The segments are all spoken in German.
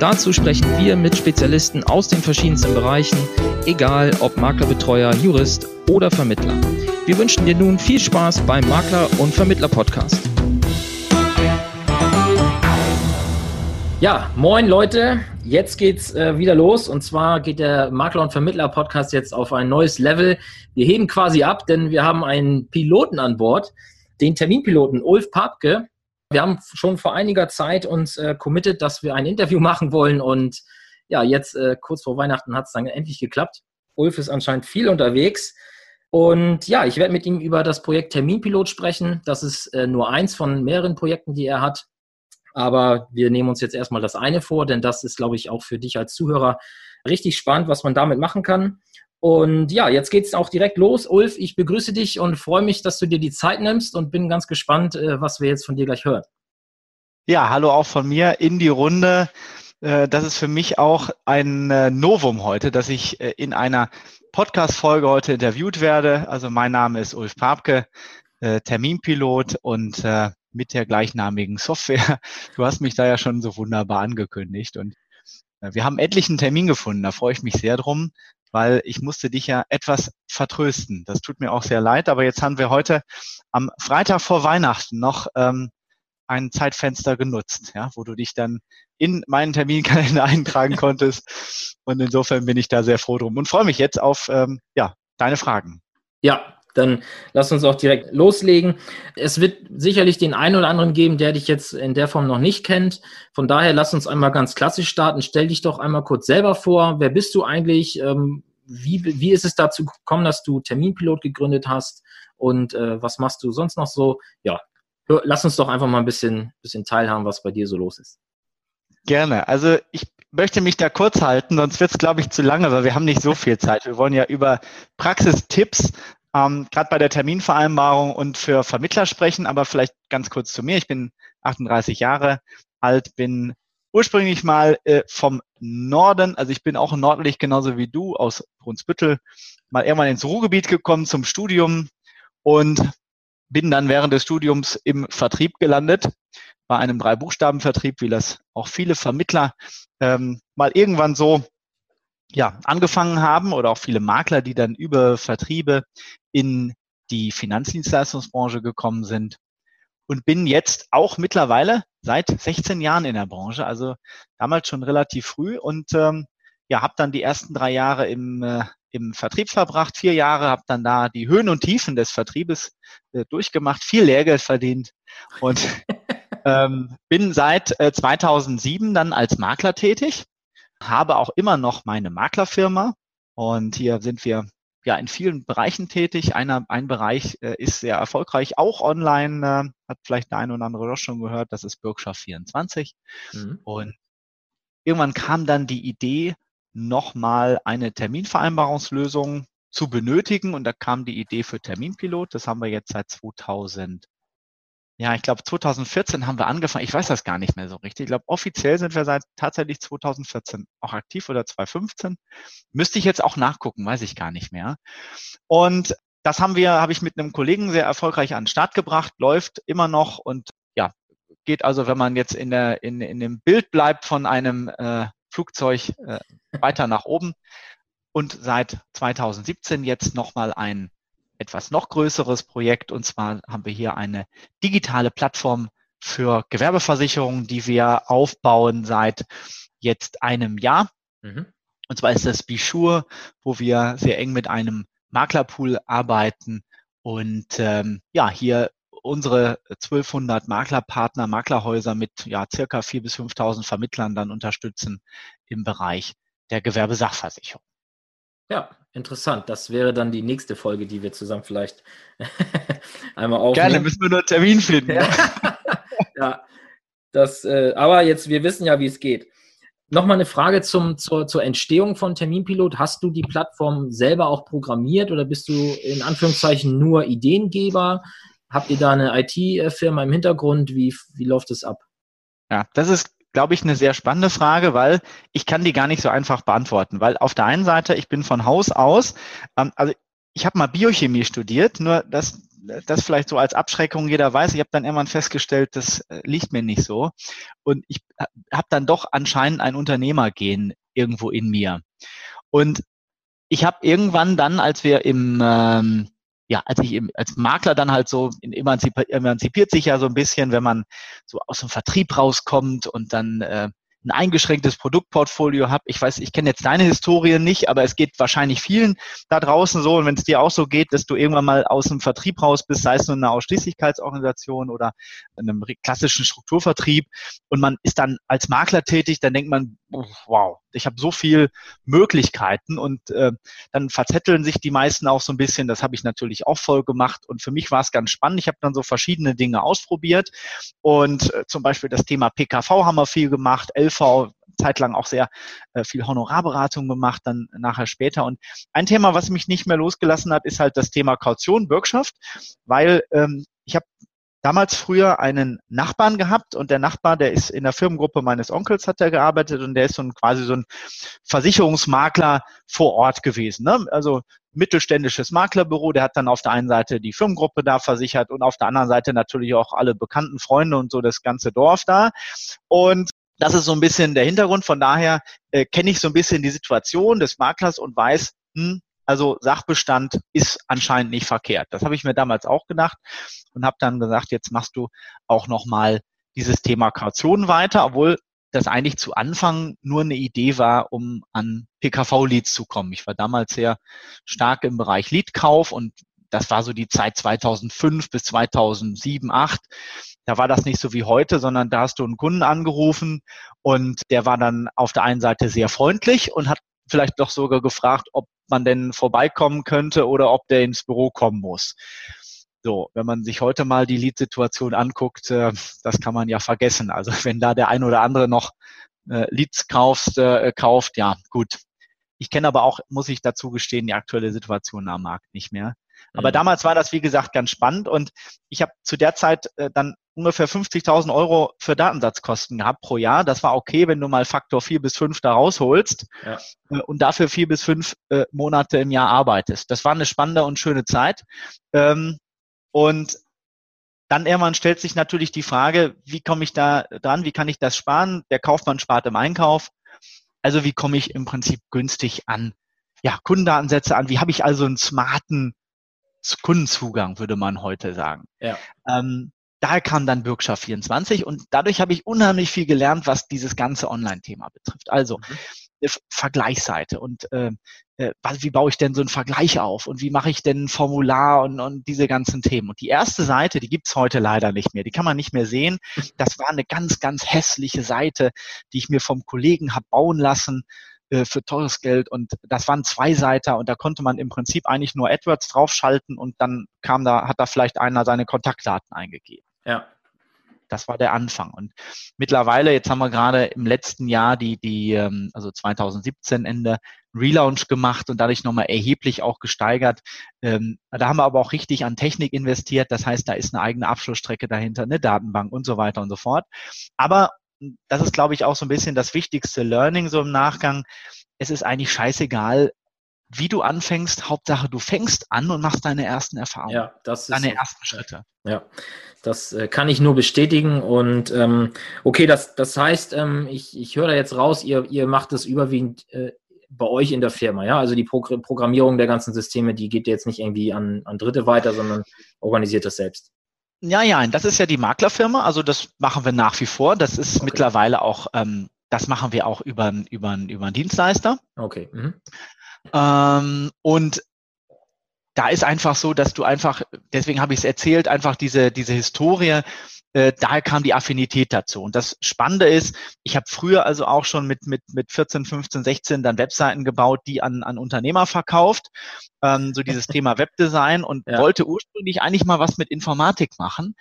Dazu sprechen wir mit Spezialisten aus den verschiedensten Bereichen, egal ob Maklerbetreuer, Jurist oder Vermittler. Wir wünschen dir nun viel Spaß beim Makler- und Vermittler-Podcast. Ja, moin Leute, jetzt geht's äh, wieder los und zwar geht der Makler- und Vermittler-Podcast jetzt auf ein neues Level. Wir heben quasi ab, denn wir haben einen Piloten an Bord, den Terminpiloten Ulf Papke. Wir haben schon vor einiger Zeit uns äh, committed, dass wir ein Interview machen wollen und ja, jetzt äh, kurz vor Weihnachten hat es dann endlich geklappt. Ulf ist anscheinend viel unterwegs und ja, ich werde mit ihm über das Projekt Terminpilot sprechen. Das ist äh, nur eins von mehreren Projekten, die er hat. Aber wir nehmen uns jetzt erstmal das eine vor, denn das ist, glaube ich, auch für dich als Zuhörer richtig spannend, was man damit machen kann. Und ja, jetzt geht es auch direkt los. Ulf, ich begrüße dich und freue mich, dass du dir die Zeit nimmst und bin ganz gespannt, äh, was wir jetzt von dir gleich hören. Ja, hallo auch von mir in die Runde. Äh, das ist für mich auch ein äh, Novum heute, dass ich in einer Podcast-Folge heute interviewt werde. Also mein Name ist Ulf Papke, Terminpilot und mit der gleichnamigen Software. Du hast mich da ja schon so wunderbar angekündigt und wir haben etlichen Termin gefunden, da freue ich mich sehr drum weil ich musste dich ja etwas vertrösten. Das tut mir auch sehr leid, aber jetzt haben wir heute am Freitag vor Weihnachten noch ähm, ein Zeitfenster genutzt, ja, wo du dich dann in meinen Terminkalender eintragen konntest. Und insofern bin ich da sehr froh drum und freue mich jetzt auf ähm, ja, deine Fragen. Ja, dann lass uns auch direkt loslegen. Es wird sicherlich den einen oder anderen geben, der dich jetzt in der Form noch nicht kennt. Von daher lass uns einmal ganz klassisch starten. Stell dich doch einmal kurz selber vor. Wer bist du eigentlich? Ähm, wie, wie ist es dazu gekommen, dass du Terminpilot gegründet hast? Und äh, was machst du sonst noch so? Ja, lass uns doch einfach mal ein bisschen, bisschen teilhaben, was bei dir so los ist. Gerne. Also ich möchte mich da kurz halten, sonst wird es, glaube ich, zu lange, weil wir haben nicht so viel Zeit. Wir wollen ja über Praxistipps ähm, gerade bei der Terminvereinbarung und für Vermittler sprechen, aber vielleicht ganz kurz zu mir. Ich bin 38 Jahre alt, bin ursprünglich mal äh, vom Norden, also ich bin auch nördlich genauso wie du aus Brunsbüttel, mal irgendwann ins Ruhrgebiet gekommen zum Studium und bin dann während des Studiums im Vertrieb gelandet, bei einem Drei-Buchstaben-Vertrieb, wie das auch viele Vermittler ähm, mal irgendwann so ja, angefangen haben oder auch viele Makler, die dann über Vertriebe in die Finanzdienstleistungsbranche gekommen sind und bin jetzt auch mittlerweile seit 16 Jahren in der Branche, also damals schon relativ früh und ähm, ja, habe dann die ersten drei Jahre im, äh, im Vertrieb verbracht, vier Jahre, habe dann da die Höhen und Tiefen des Vertriebes äh, durchgemacht, viel Lehrgeld verdient und ähm, bin seit äh, 2007 dann als Makler tätig habe auch immer noch meine Maklerfirma und hier sind wir ja in vielen Bereichen tätig. Einer, ein Bereich äh, ist sehr erfolgreich, auch online, äh, hat vielleicht der eine oder andere doch schon gehört, das ist Bürgschaft 24. Mhm. Und irgendwann kam dann die Idee, nochmal eine Terminvereinbarungslösung zu benötigen und da kam die Idee für Terminpilot. Das haben wir jetzt seit 2000 ja, ich glaube 2014 haben wir angefangen. Ich weiß das gar nicht mehr so richtig. Ich glaube, offiziell sind wir seit tatsächlich 2014 auch aktiv oder 2015. Müsste ich jetzt auch nachgucken, weiß ich gar nicht mehr. Und das haben wir, habe ich mit einem Kollegen sehr erfolgreich an den Start gebracht, läuft immer noch und ja, geht also, wenn man jetzt in der in, in dem Bild bleibt von einem äh, Flugzeug äh, weiter nach oben. Und seit 2017 jetzt nochmal ein etwas noch größeres Projekt. Und zwar haben wir hier eine digitale Plattform für Gewerbeversicherungen, die wir aufbauen seit jetzt einem Jahr. Mhm. Und zwar ist das Bishure, wo wir sehr eng mit einem Maklerpool arbeiten und ähm, ja, hier unsere 1200 Maklerpartner, Maklerhäuser mit ja circa 4.000 bis 5.000 Vermittlern dann unterstützen im Bereich der Gewerbesachversicherung. Ja, interessant. Das wäre dann die nächste Folge, die wir zusammen vielleicht einmal aufnehmen. Gerne, müssen wir nur einen Termin finden. ja, das, äh, aber jetzt, wir wissen ja, wie es geht. Nochmal eine Frage zum, zur, zur Entstehung von Terminpilot. Hast du die Plattform selber auch programmiert oder bist du in Anführungszeichen nur Ideengeber? Habt ihr da eine IT-Firma im Hintergrund? Wie, wie läuft es ab? Ja, das ist, glaube ich, eine sehr spannende Frage, weil ich kann die gar nicht so einfach beantworten. Weil auf der einen Seite, ich bin von Haus aus, ähm, also ich habe mal Biochemie studiert, nur das das vielleicht so als Abschreckung jeder weiß. Ich habe dann irgendwann festgestellt, das äh, liegt mir nicht so. Und ich habe dann doch anscheinend ein Unternehmergehen irgendwo in mir. Und ich habe irgendwann dann, als wir im ähm, ja, als ich im, als Makler dann halt so emanzipiert, emanzipiert sich ja so ein bisschen, wenn man so aus dem Vertrieb rauskommt und dann äh, ein eingeschränktes Produktportfolio habe. Ich weiß, ich kenne jetzt deine Historie nicht, aber es geht wahrscheinlich vielen da draußen so. Und wenn es dir auch so geht, dass du irgendwann mal aus dem Vertrieb raus bist, sei es nur eine Ausschließlichkeitsorganisation oder in einem klassischen Strukturvertrieb und man ist dann als Makler tätig, dann denkt man, wow, ich habe so viel Möglichkeiten und äh, dann verzetteln sich die meisten auch so ein bisschen. Das habe ich natürlich auch voll gemacht und für mich war es ganz spannend. Ich habe dann so verschiedene Dinge ausprobiert und äh, zum Beispiel das Thema PKV haben wir viel gemacht, LV zeitlang auch sehr äh, viel Honorarberatung gemacht, dann nachher später. Und ein Thema, was mich nicht mehr losgelassen hat, ist halt das Thema Kaution, Bürgschaft, weil ähm, ich habe damals früher einen Nachbarn gehabt und der Nachbar, der ist in der Firmengruppe meines Onkels hat er gearbeitet und der ist so ein quasi so ein Versicherungsmakler vor Ort gewesen. Ne? Also mittelständisches Maklerbüro, der hat dann auf der einen Seite die Firmengruppe da versichert und auf der anderen Seite natürlich auch alle bekannten Freunde und so das ganze Dorf da. Und das ist so ein bisschen der Hintergrund. Von daher äh, kenne ich so ein bisschen die Situation des Maklers und weiß, hm, also Sachbestand ist anscheinend nicht verkehrt. Das habe ich mir damals auch gedacht und habe dann gesagt, jetzt machst du auch nochmal dieses Thema Kaution weiter, obwohl das eigentlich zu Anfang nur eine Idee war, um an PKV-Leads zu kommen. Ich war damals sehr stark im Bereich Leadkauf und das war so die Zeit 2005 bis 2007, 2008. Da war das nicht so wie heute, sondern da hast du einen Kunden angerufen und der war dann auf der einen Seite sehr freundlich und hat vielleicht doch sogar gefragt, ob man denn vorbeikommen könnte oder ob der ins Büro kommen muss. So, wenn man sich heute mal die Lead-Situation anguckt, äh, das kann man ja vergessen. Also wenn da der ein oder andere noch äh, Leads kaufst, äh, kauft, ja, gut. Ich kenne aber auch, muss ich dazu gestehen, die aktuelle Situation am Markt nicht mehr. Aber mhm. damals war das, wie gesagt, ganz spannend und ich habe zu der Zeit äh, dann ungefähr 50.000 Euro für Datensatzkosten gehabt pro Jahr. Das war okay, wenn du mal Faktor vier bis fünf da rausholst ja. Äh, und dafür vier bis fünf äh, Monate im Jahr arbeitest. Das war eine spannende und schöne Zeit. Ähm, und dann irgendwann stellt sich natürlich die Frage, wie komme ich da dran? Wie kann ich das sparen? Der Kaufmann spart im Einkauf. Also wie komme ich im Prinzip günstig an ja, Kundendatensätze an? Wie habe ich also einen smarten Kundenzugang, würde man heute sagen. Ja. Ähm, da kam dann Bürgschaft 24 und dadurch habe ich unheimlich viel gelernt, was dieses ganze Online-Thema betrifft. Also mhm. eine Vergleichsseite und äh, äh, wie baue ich denn so einen Vergleich auf und wie mache ich denn ein Formular und, und diese ganzen Themen. Und die erste Seite, die gibt's heute leider nicht mehr, die kann man nicht mehr sehen. Das war eine ganz, ganz hässliche Seite, die ich mir vom Kollegen habe bauen lassen äh, für teures Geld und das waren zwei Seiter und da konnte man im Prinzip eigentlich nur AdWords draufschalten und dann kam da, hat da vielleicht einer seine Kontaktdaten eingegeben. Ja. Das war der Anfang. Und mittlerweile, jetzt haben wir gerade im letzten Jahr die, die, ähm, also 2017 Ende, Relaunch gemacht und dadurch nochmal erheblich auch gesteigert. Ähm, da haben wir aber auch richtig an Technik investiert. Das heißt, da ist eine eigene Abschlussstrecke dahinter, eine Datenbank und so weiter und so fort. Aber das ist, glaube ich, auch so ein bisschen das wichtigste Learning so im Nachgang. Es ist eigentlich scheißegal, wie du anfängst. Hauptsache, du fängst an und machst deine ersten Erfahrungen. Ja, das ist deine ersten Schritte. Ja, das äh, kann ich nur bestätigen. Und ähm, okay, das, das heißt, ähm, ich, ich höre da jetzt raus, ihr, ihr macht das überwiegend äh, bei euch in der Firma, ja? Also die Pro Programmierung der ganzen Systeme, die geht jetzt nicht irgendwie an, an Dritte weiter, sondern organisiert das selbst. Ja, ja, das ist ja die Maklerfirma, also das machen wir nach wie vor. Das ist okay. mittlerweile auch, ähm, das machen wir auch über, über, über einen Dienstleister. Okay. Mhm. Ähm, und da ist einfach so, dass du einfach, deswegen habe ich es erzählt, einfach diese, diese Historie, äh, daher kam die Affinität dazu. Und das Spannende ist, ich habe früher also auch schon mit, mit, mit 14, 15, 16 dann Webseiten gebaut, die an, an Unternehmer verkauft, ähm, so dieses Thema Webdesign und ja. wollte ursprünglich eigentlich mal was mit Informatik machen.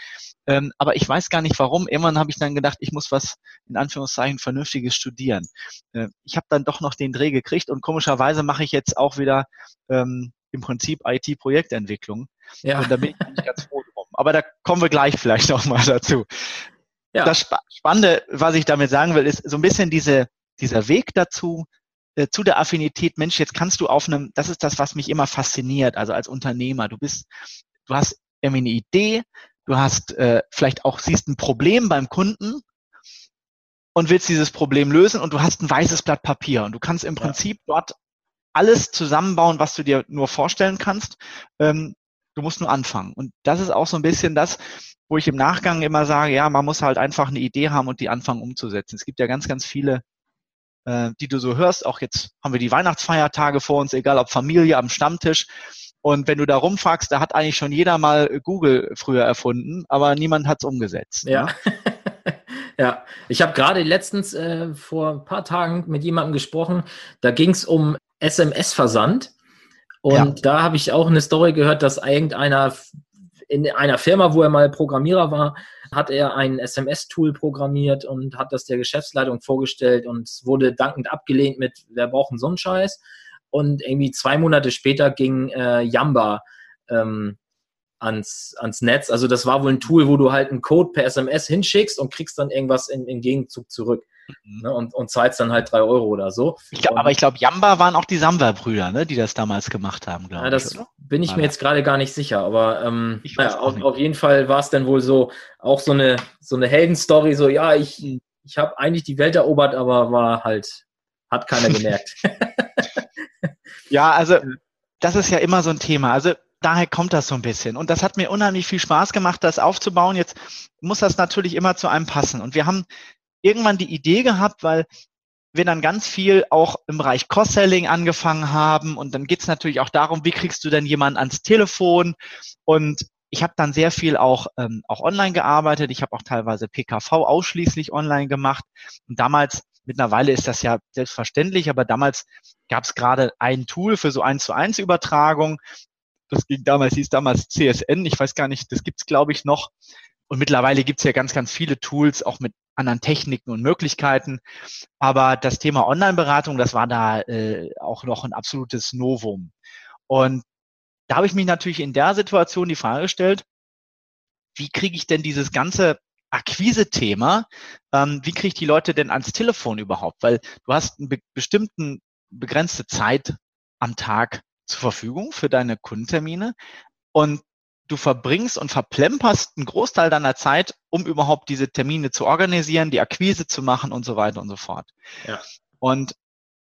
Ähm, aber ich weiß gar nicht warum. Irgendwann habe ich dann gedacht, ich muss was in Anführungszeichen Vernünftiges studieren. Äh, ich habe dann doch noch den Dreh gekriegt und komischerweise mache ich jetzt auch wieder ähm, im Prinzip IT-Projektentwicklung. Ja. Und da bin ich ganz froh. Aber da kommen wir gleich vielleicht noch mal dazu. Ja. Das Spannende, was ich damit sagen will, ist so ein bisschen diese, dieser Weg dazu, äh, zu der Affinität, Mensch, jetzt kannst du auf einem, das ist das, was mich immer fasziniert, also als Unternehmer, du bist, du hast irgendwie eine Idee, du hast äh, vielleicht auch, siehst ein Problem beim Kunden und willst dieses Problem lösen und du hast ein weißes Blatt Papier und du kannst im Prinzip ja. dort alles zusammenbauen, was du dir nur vorstellen kannst. Ähm, du musst nur anfangen. Und das ist auch so ein bisschen das, wo ich im Nachgang immer sage, ja, man muss halt einfach eine Idee haben und die anfangen umzusetzen. Es gibt ja ganz, ganz viele, äh, die du so hörst. Auch jetzt haben wir die Weihnachtsfeiertage vor uns, egal ob Familie am Stammtisch. Und wenn du da rumfragst, da hat eigentlich schon jeder mal Google früher erfunden, aber niemand hat es umgesetzt. Ja. Ne? ja, ich habe gerade letztens äh, vor ein paar Tagen mit jemandem gesprochen, da ging es um SMS-Versand. Und ja. da habe ich auch eine Story gehört, dass irgendeiner in einer Firma, wo er mal Programmierer war, hat er ein SMS-Tool programmiert und hat das der Geschäftsleitung vorgestellt und wurde dankend abgelehnt mit, wer braucht einen Sonnenscheiß? Und irgendwie zwei Monate später ging äh, Yamba ähm, ans, ans Netz. Also das war wohl ein Tool, wo du halt einen Code per SMS hinschickst und kriegst dann irgendwas in Gegenzug zurück. Mhm. Ne, und, und zahlst dann halt drei Euro oder so. Ich glaub, aber ich glaube, Jamba waren auch die Samba-Brüder, ne, die das damals gemacht haben, glaube ja, das ich. Das bin ich mir jetzt gerade gar nicht sicher, aber ähm, naja, auf, auf, jeden Fall war es dann wohl so, auch so eine, so eine Heldenstory, so, ja, ich, mhm. ich habe eigentlich die Welt erobert, aber war halt, hat keiner gemerkt. ja, also das ist ja immer so ein Thema. Also daher kommt das so ein bisschen. Und das hat mir unheimlich viel Spaß gemacht, das aufzubauen. Jetzt muss das natürlich immer zu einem passen. Und wir haben irgendwann die Idee gehabt, weil wir dann ganz viel auch im Bereich Cross-Selling angefangen haben. Und dann geht es natürlich auch darum, wie kriegst du denn jemanden ans Telefon? Und ich habe dann sehr viel auch, ähm, auch online gearbeitet. Ich habe auch teilweise PKV ausschließlich online gemacht. Und damals, mittlerweile ist das ja selbstverständlich, aber damals gab es gerade ein Tool für so eins zu eins Übertragung. Das ging damals, hieß damals CSN. Ich weiß gar nicht, das gibt's glaube ich noch. Und mittlerweile gibt's ja ganz, ganz viele Tools, auch mit anderen Techniken und Möglichkeiten. Aber das Thema Online-Beratung, das war da äh, auch noch ein absolutes Novum. Und da habe ich mich natürlich in der Situation die Frage gestellt, wie kriege ich denn dieses ganze Akquise-Thema, ähm, wie kriege ich die Leute denn ans Telefon überhaupt? Weil du hast eine be bestimmten begrenzte Zeit am Tag zur Verfügung für deine Kundentermine. Und du verbringst und verplemperst einen Großteil deiner Zeit, um überhaupt diese Termine zu organisieren, die Akquise zu machen und so weiter und so fort. Ja. Und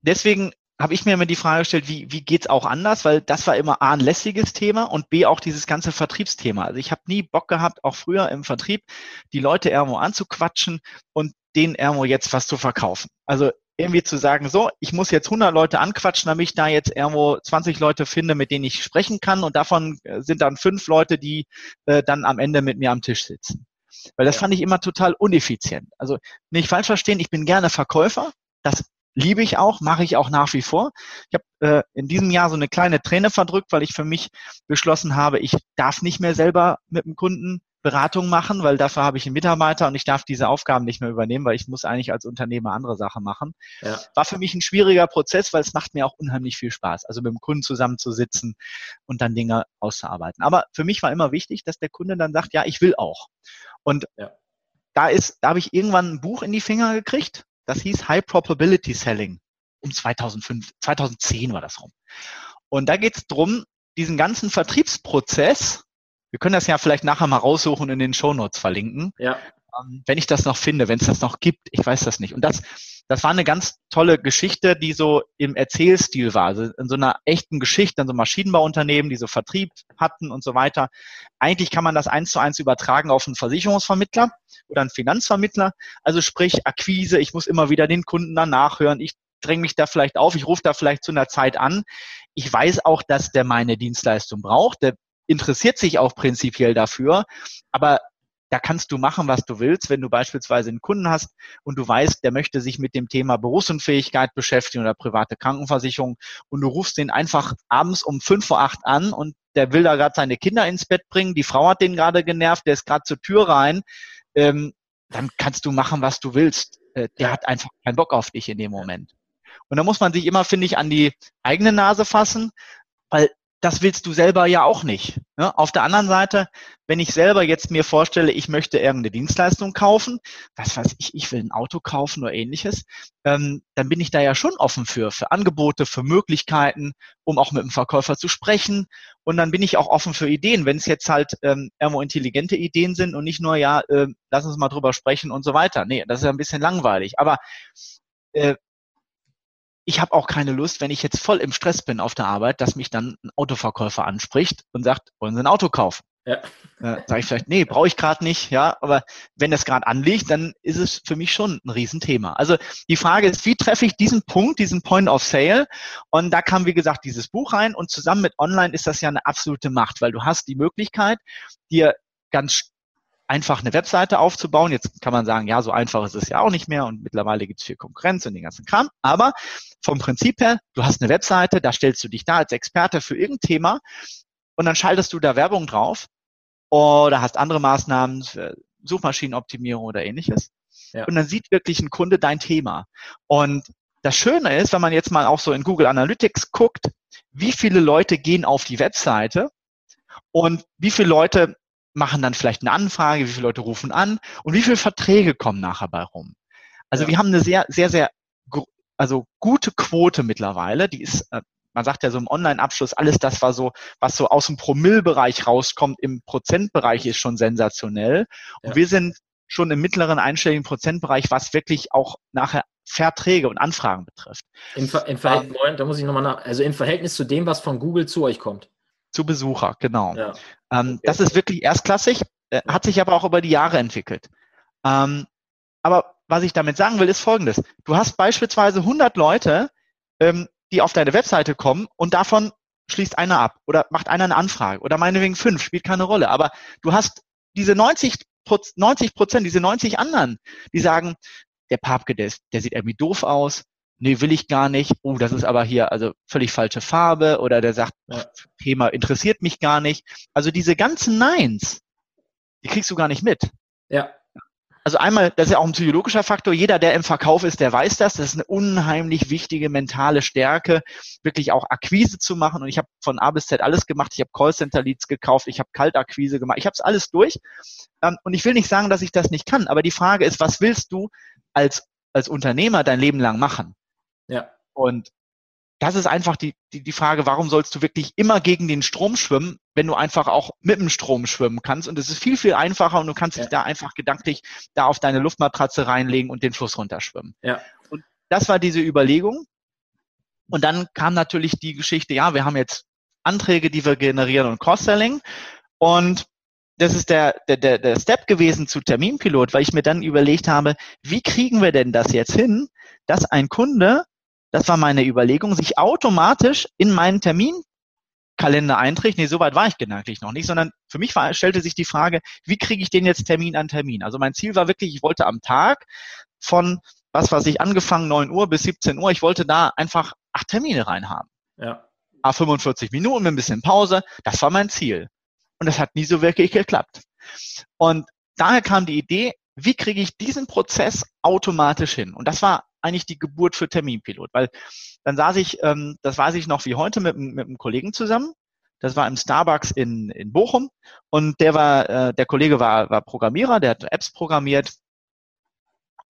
deswegen habe ich mir immer die Frage gestellt, wie, wie geht's auch anders? Weil das war immer A, ein lässiges Thema und B, auch dieses ganze Vertriebsthema. Also ich habe nie Bock gehabt, auch früher im Vertrieb, die Leute irgendwo anzuquatschen und denen irgendwo jetzt was zu verkaufen. Also irgendwie zu sagen, so, ich muss jetzt 100 Leute anquatschen, damit ich da jetzt irgendwo 20 Leute finde, mit denen ich sprechen kann und davon äh, sind dann fünf Leute, die äh, dann am Ende mit mir am Tisch sitzen. Weil das fand ich immer total uneffizient. Also nicht falsch verstehen, ich bin gerne Verkäufer, das liebe ich auch, mache ich auch nach wie vor. Ich habe äh, in diesem Jahr so eine kleine Träne verdrückt, weil ich für mich beschlossen habe, ich darf nicht mehr selber mit dem Kunden Beratung machen, weil dafür habe ich einen Mitarbeiter und ich darf diese Aufgaben nicht mehr übernehmen, weil ich muss eigentlich als Unternehmer andere Sachen machen. Ja. War für mich ein schwieriger Prozess, weil es macht mir auch unheimlich viel Spaß, also mit dem Kunden zusammenzusitzen und dann Dinge auszuarbeiten. Aber für mich war immer wichtig, dass der Kunde dann sagt, ja, ich will auch. Und ja. da ist, da habe ich irgendwann ein Buch in die Finger gekriegt, das hieß High Probability Selling. Um 2005, 2010 war das rum. Und da geht es darum, diesen ganzen Vertriebsprozess wir können das ja vielleicht nachher mal raussuchen und in den Shownotes verlinken. Ja. Ähm, wenn ich das noch finde, wenn es das noch gibt, ich weiß das nicht. Und das, das war eine ganz tolle Geschichte, die so im Erzählstil war. Also in so einer echten Geschichte, in so Maschinenbauunternehmen, die so Vertrieb hatten und so weiter. Eigentlich kann man das eins zu eins übertragen auf einen Versicherungsvermittler oder einen Finanzvermittler. Also sprich Akquise, ich muss immer wieder den Kunden danach hören. Ich dränge mich da vielleicht auf, ich rufe da vielleicht zu einer Zeit an. Ich weiß auch, dass der meine Dienstleistung braucht. Der interessiert sich auch prinzipiell dafür, aber da kannst du machen, was du willst. Wenn du beispielsweise einen Kunden hast und du weißt, der möchte sich mit dem Thema Berufsunfähigkeit beschäftigen oder private Krankenversicherung und du rufst den einfach abends um fünf vor acht an und der will da gerade seine Kinder ins Bett bringen, die Frau hat den gerade genervt, der ist gerade zur Tür rein, ähm, dann kannst du machen, was du willst. Äh, der hat einfach keinen Bock auf dich in dem Moment. Und da muss man sich immer, finde ich, an die eigene Nase fassen, weil das willst du selber ja auch nicht. Ne? Auf der anderen Seite, wenn ich selber jetzt mir vorstelle, ich möchte irgendeine Dienstleistung kaufen, was weiß ich, ich will ein Auto kaufen oder ähnliches, ähm, dann bin ich da ja schon offen für, für Angebote, für Möglichkeiten, um auch mit dem Verkäufer zu sprechen. Und dann bin ich auch offen für Ideen, wenn es jetzt halt ähm, irgendwo intelligente Ideen sind und nicht nur, ja, äh, lass uns mal drüber sprechen und so weiter. Nee, das ist ja ein bisschen langweilig. Aber äh, ich habe auch keine Lust, wenn ich jetzt voll im Stress bin auf der Arbeit, dass mich dann ein Autoverkäufer anspricht und sagt, wollen Sie ein Auto kaufen? Ja. Äh, Sage ich vielleicht, nee, brauche ich gerade nicht, ja, aber wenn das gerade anliegt, dann ist es für mich schon ein Riesenthema. Also die Frage ist, wie treffe ich diesen Punkt, diesen Point of Sale? Und da kam, wie gesagt, dieses Buch rein und zusammen mit Online ist das ja eine absolute Macht, weil du hast die Möglichkeit, dir ganz einfach eine Webseite aufzubauen. Jetzt kann man sagen, ja, so einfach ist es ja auch nicht mehr und mittlerweile gibt es viel Konkurrenz und den ganzen Kram. Aber vom Prinzip her, du hast eine Webseite, da stellst du dich da als Experte für irgendein Thema und dann schaltest du da Werbung drauf oder hast andere Maßnahmen für Suchmaschinenoptimierung oder ähnliches. Ja. Und dann sieht wirklich ein Kunde dein Thema. Und das Schöne ist, wenn man jetzt mal auch so in Google Analytics guckt, wie viele Leute gehen auf die Webseite und wie viele Leute machen dann vielleicht eine Anfrage, wie viele Leute rufen an und wie viele Verträge kommen nachher bei rum. Also ja. wir haben eine sehr, sehr, sehr, also gute Quote mittlerweile. Die ist, äh, man sagt ja so im Online-Abschluss, alles das war so, was so aus dem Promillbereich rauskommt, im Prozentbereich ist schon sensationell. Und ja. wir sind schon im mittleren einstelligen Prozentbereich, was wirklich auch nachher Verträge und Anfragen betrifft. Im, Ver im Verhältnis, um, da muss ich nochmal nach, also im Verhältnis zu dem, was von Google zu euch kommt. Zu Besucher, genau. Ja. Ähm, okay. Das ist wirklich erstklassig, äh, hat sich aber auch über die Jahre entwickelt. Ähm, aber was ich damit sagen will, ist Folgendes. Du hast beispielsweise 100 Leute, ähm, die auf deine Webseite kommen und davon schließt einer ab oder macht einer eine Anfrage oder meinetwegen fünf, spielt keine Rolle. Aber du hast diese 90 90 Prozent, diese 90 anderen, die sagen, der Papke, der, ist, der sieht irgendwie doof aus, nee, will ich gar nicht, oh, das ist aber hier also völlig falsche Farbe oder der sagt, ja. Thema interessiert mich gar nicht. Also diese ganzen Neins, die kriegst du gar nicht mit. Ja. Also einmal, das ist ja auch ein psychologischer Faktor. Jeder, der im Verkauf ist, der weiß das. Das ist eine unheimlich wichtige mentale Stärke, wirklich auch Akquise zu machen. Und ich habe von A bis Z alles gemacht. Ich habe Callcenter-Leads gekauft, ich habe Kaltakquise gemacht, ich habe es alles durch. Ähm, und ich will nicht sagen, dass ich das nicht kann, aber die Frage ist, was willst du als, als Unternehmer dein Leben lang machen? Ja. Und das ist einfach die, die, die Frage, warum sollst du wirklich immer gegen den Strom schwimmen, wenn du einfach auch mit dem Strom schwimmen kannst? Und es ist viel, viel einfacher und du kannst ja. dich da einfach gedanklich da auf deine Luftmatratze reinlegen und den Fluss runterschwimmen. Ja. Und das war diese Überlegung. Und dann kam natürlich die Geschichte, ja, wir haben jetzt Anträge, die wir generieren und Cross-Selling. Und das ist der, der, der, der Step gewesen zu Terminpilot, weil ich mir dann überlegt habe, wie kriegen wir denn das jetzt hin, dass ein Kunde, das war meine Überlegung, sich automatisch in meinen Terminkalender einträgt. Nee, so weit war ich gedanklich noch nicht, sondern für mich war, stellte sich die Frage, wie kriege ich den jetzt Termin an Termin? Also mein Ziel war wirklich, ich wollte am Tag von, was weiß ich, angefangen 9 Uhr bis 17 Uhr, ich wollte da einfach acht Termine reinhaben. Ja. A 45 Minuten mit ein bisschen Pause, das war mein Ziel. Und das hat nie so wirklich geklappt. Und daher kam die Idee, wie kriege ich diesen Prozess automatisch hin? Und das war eigentlich die Geburt für Terminpilot, weil dann saß ich, ähm, das weiß ich noch wie heute, mit, mit einem Kollegen zusammen. Das war im Starbucks in, in Bochum und der war, äh, der Kollege war, war Programmierer, der hat Apps programmiert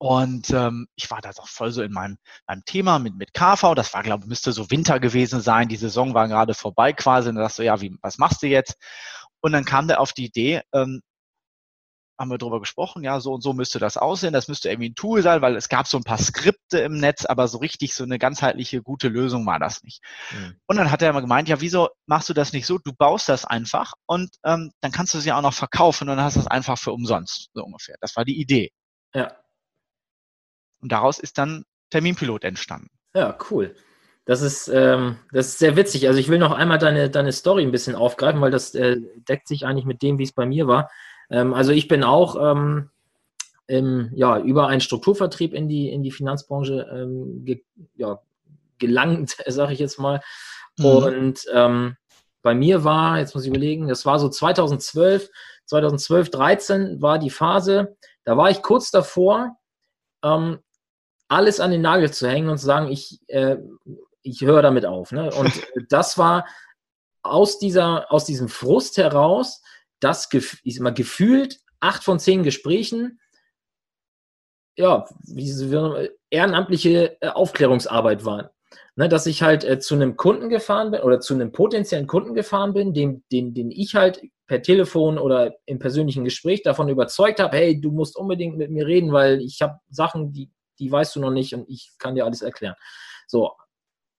und ähm, ich war da doch voll so in meinem, meinem Thema mit, mit KV. Das war, glaube ich, müsste so Winter gewesen sein. Die Saison war gerade vorbei quasi. Und da dachte so, ja, wie, was machst du jetzt? Und dann kam der auf die Idee, ähm, haben wir darüber gesprochen, ja, so und so müsste das aussehen, das müsste irgendwie ein Tool sein, weil es gab so ein paar Skripte im Netz, aber so richtig so eine ganzheitliche, gute Lösung war das nicht. Mhm. Und dann hat er immer gemeint, ja, wieso machst du das nicht so? Du baust das einfach und ähm, dann kannst du es ja auch noch verkaufen und dann hast du es einfach für umsonst, so ungefähr. Das war die Idee. Ja. Und daraus ist dann Terminpilot entstanden. Ja, cool. Das ist, ähm, das ist sehr witzig. Also ich will noch einmal deine, deine Story ein bisschen aufgreifen, weil das äh, deckt sich eigentlich mit dem, wie es bei mir war. Ähm, also ich bin auch ähm, im, ja, über einen Strukturvertrieb in die, in die Finanzbranche ähm, ge, ja, gelangt, sage ich jetzt mal. Mhm. Und ähm, bei mir war, jetzt muss ich überlegen, das war so 2012, 2012, 13 war die Phase, da war ich kurz davor, ähm, alles an den Nagel zu hängen und zu sagen, ich, äh, ich höre damit auf. Ne? Und das war aus, dieser, aus diesem Frust heraus, das ich sag gefühlt acht von zehn Gesprächen, ja, ehrenamtliche äh, Aufklärungsarbeit waren. Ne, dass ich halt äh, zu einem Kunden gefahren bin oder zu einem potenziellen Kunden gefahren bin, den, den, den ich halt per Telefon oder im persönlichen Gespräch davon überzeugt habe, hey, du musst unbedingt mit mir reden, weil ich habe Sachen, die, die weißt du noch nicht und ich kann dir alles erklären. So,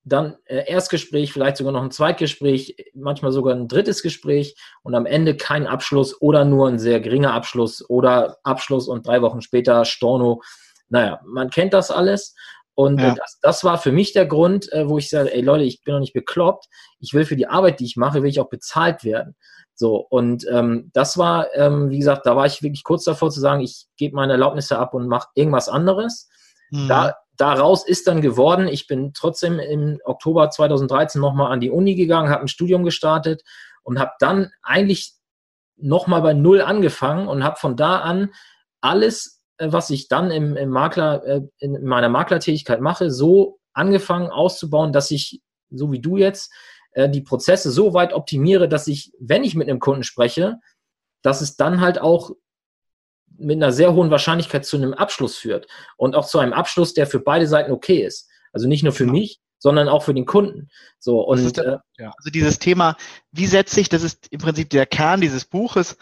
dann äh, Erstgespräch, vielleicht sogar noch ein Zweitgespräch, manchmal sogar ein drittes Gespräch und am Ende kein Abschluss oder nur ein sehr geringer Abschluss oder Abschluss und drei Wochen später Storno. Naja, man kennt das alles. Und äh, ja. das, das, war für mich der Grund, äh, wo ich sage, ey Leute, ich bin noch nicht bekloppt. Ich will für die Arbeit, die ich mache, will ich auch bezahlt werden. So, und ähm, das war, ähm, wie gesagt, da war ich wirklich kurz davor zu sagen, ich gebe meine Erlaubnisse ab und mache irgendwas anderes. Mhm. Da, daraus ist dann geworden, ich bin trotzdem im Oktober 2013 nochmal an die Uni gegangen, habe ein Studium gestartet und habe dann eigentlich nochmal bei Null angefangen und habe von da an alles, äh, was ich dann im, im Makler, äh, in meiner Maklertätigkeit mache, so angefangen auszubauen, dass ich, so wie du jetzt, äh, die Prozesse so weit optimiere, dass ich, wenn ich mit einem Kunden spreche, dass es dann halt auch mit einer sehr hohen Wahrscheinlichkeit zu einem Abschluss führt und auch zu einem Abschluss, der für beide Seiten okay ist. Also nicht nur für genau. mich, sondern auch für den Kunden. So und der, äh, also dieses Thema, wie setze ich, das ist im Prinzip der Kern dieses Buches,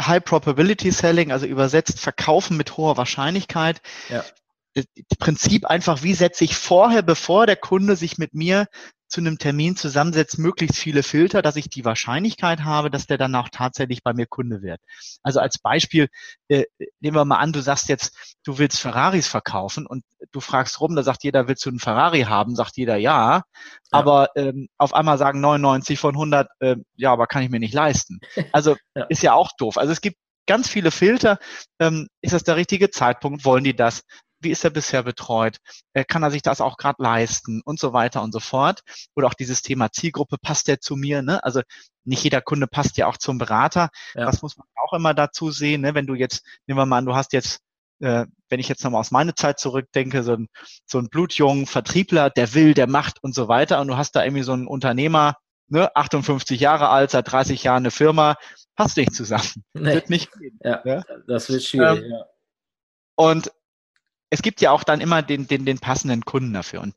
High Probability Selling, also übersetzt Verkaufen mit hoher Wahrscheinlichkeit. Ja. Das Prinzip einfach, wie setze ich vorher, bevor der Kunde sich mit mir zu einem Termin zusammensetzt, möglichst viele Filter, dass ich die Wahrscheinlichkeit habe, dass der dann auch tatsächlich bei mir Kunde wird. Also als Beispiel, äh, nehmen wir mal an, du sagst jetzt, du willst Ferraris verkaufen und du fragst rum, da sagt jeder, willst du einen Ferrari haben? Sagt jeder ja, ja. aber ähm, auf einmal sagen 99 von 100, äh, ja, aber kann ich mir nicht leisten. Also ja. ist ja auch doof. Also es gibt ganz viele Filter. Ähm, ist das der richtige Zeitpunkt? Wollen die das? Wie ist er bisher betreut, äh, kann er sich das auch gerade leisten und so weiter und so fort. Oder auch dieses Thema Zielgruppe, passt der zu mir? Ne? Also nicht jeder Kunde passt ja auch zum Berater. Ja. Das muss man auch immer dazu sehen. Ne? Wenn du jetzt, nehmen wir mal an, du hast jetzt äh, wenn ich jetzt nochmal aus meiner Zeit zurückdenke, so ein, so ein blutjungen Vertriebler, der will, der macht und so weiter. Und du hast da irgendwie so einen Unternehmer, ne, 58 Jahre alt, seit 30 Jahren eine Firma, passt nicht zusammen. Nee. Wird nicht gehen. Ja, ja? das wird schwierig, ähm, ja. Und es gibt ja auch dann immer den, den, den passenden Kunden dafür. Und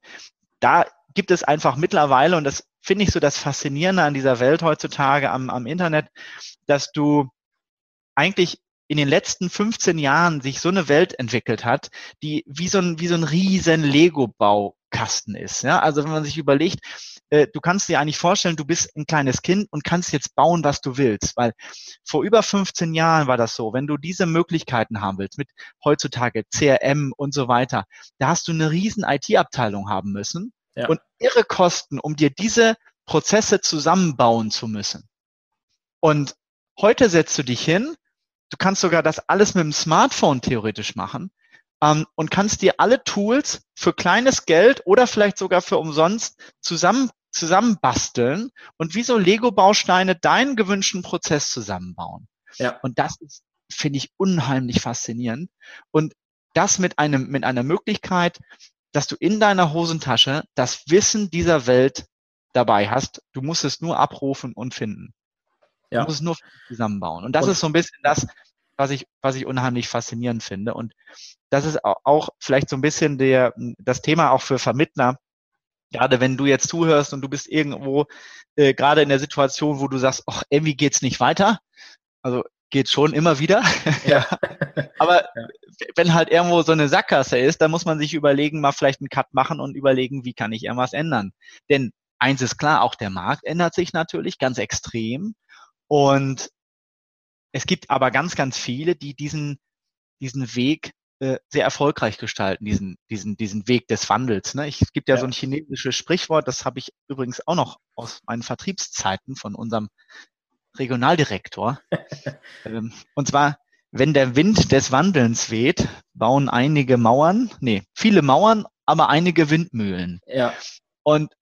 da gibt es einfach mittlerweile, und das finde ich so das Faszinierende an dieser Welt heutzutage am, am Internet, dass du eigentlich in den letzten 15 Jahren sich so eine Welt entwickelt hat, die wie so ein, wie so ein riesen Lego-Baukasten ist. Ja? Also wenn man sich überlegt, äh, du kannst dir eigentlich vorstellen, du bist ein kleines Kind und kannst jetzt bauen, was du willst. Weil vor über 15 Jahren war das so, wenn du diese Möglichkeiten haben willst, mit heutzutage CRM und so weiter, da hast du eine riesen IT-Abteilung haben müssen ja. und irre Kosten, um dir diese Prozesse zusammenbauen zu müssen. Und heute setzt du dich hin, du kannst sogar das alles mit dem Smartphone theoretisch machen ähm, und kannst dir alle Tools für kleines Geld oder vielleicht sogar für umsonst zusammen zusammenbasteln und wie so Lego-Bausteine deinen gewünschten Prozess zusammenbauen. Ja. Und das finde ich, unheimlich faszinierend. Und das mit einem, mit einer Möglichkeit, dass du in deiner Hosentasche das Wissen dieser Welt dabei hast. Du musst es nur abrufen und finden. Ja. Du musst es nur zusammenbauen. Und das und, ist so ein bisschen das, was ich, was ich unheimlich faszinierend finde. Und das ist auch vielleicht so ein bisschen der, das Thema auch für Vermittler, gerade wenn du jetzt zuhörst und du bist irgendwo äh, gerade in der Situation, wo du sagst, ach, irgendwie geht's nicht weiter. Also geht schon immer wieder. Ja. Aber ja. wenn halt irgendwo so eine Sackgasse ist, dann muss man sich überlegen, mal vielleicht einen Cut machen und überlegen, wie kann ich irgendwas ändern. Denn eins ist klar, auch der Markt ändert sich natürlich ganz extrem. Und es gibt aber ganz, ganz viele, die diesen, diesen Weg äh, sehr erfolgreich gestalten, diesen, diesen, diesen Weg des Wandels. Ne? Ich, es gibt ja, ja, so ein chinesisches Sprichwort, das habe ich übrigens auch noch aus meinen Vertriebszeiten von unserem Regionaldirektor. Ähm, und zwar, wenn der Wind des Wandelns weht, bauen einige Mauern, nee, viele Mauern, aber einige Windmühlen. Ja. Und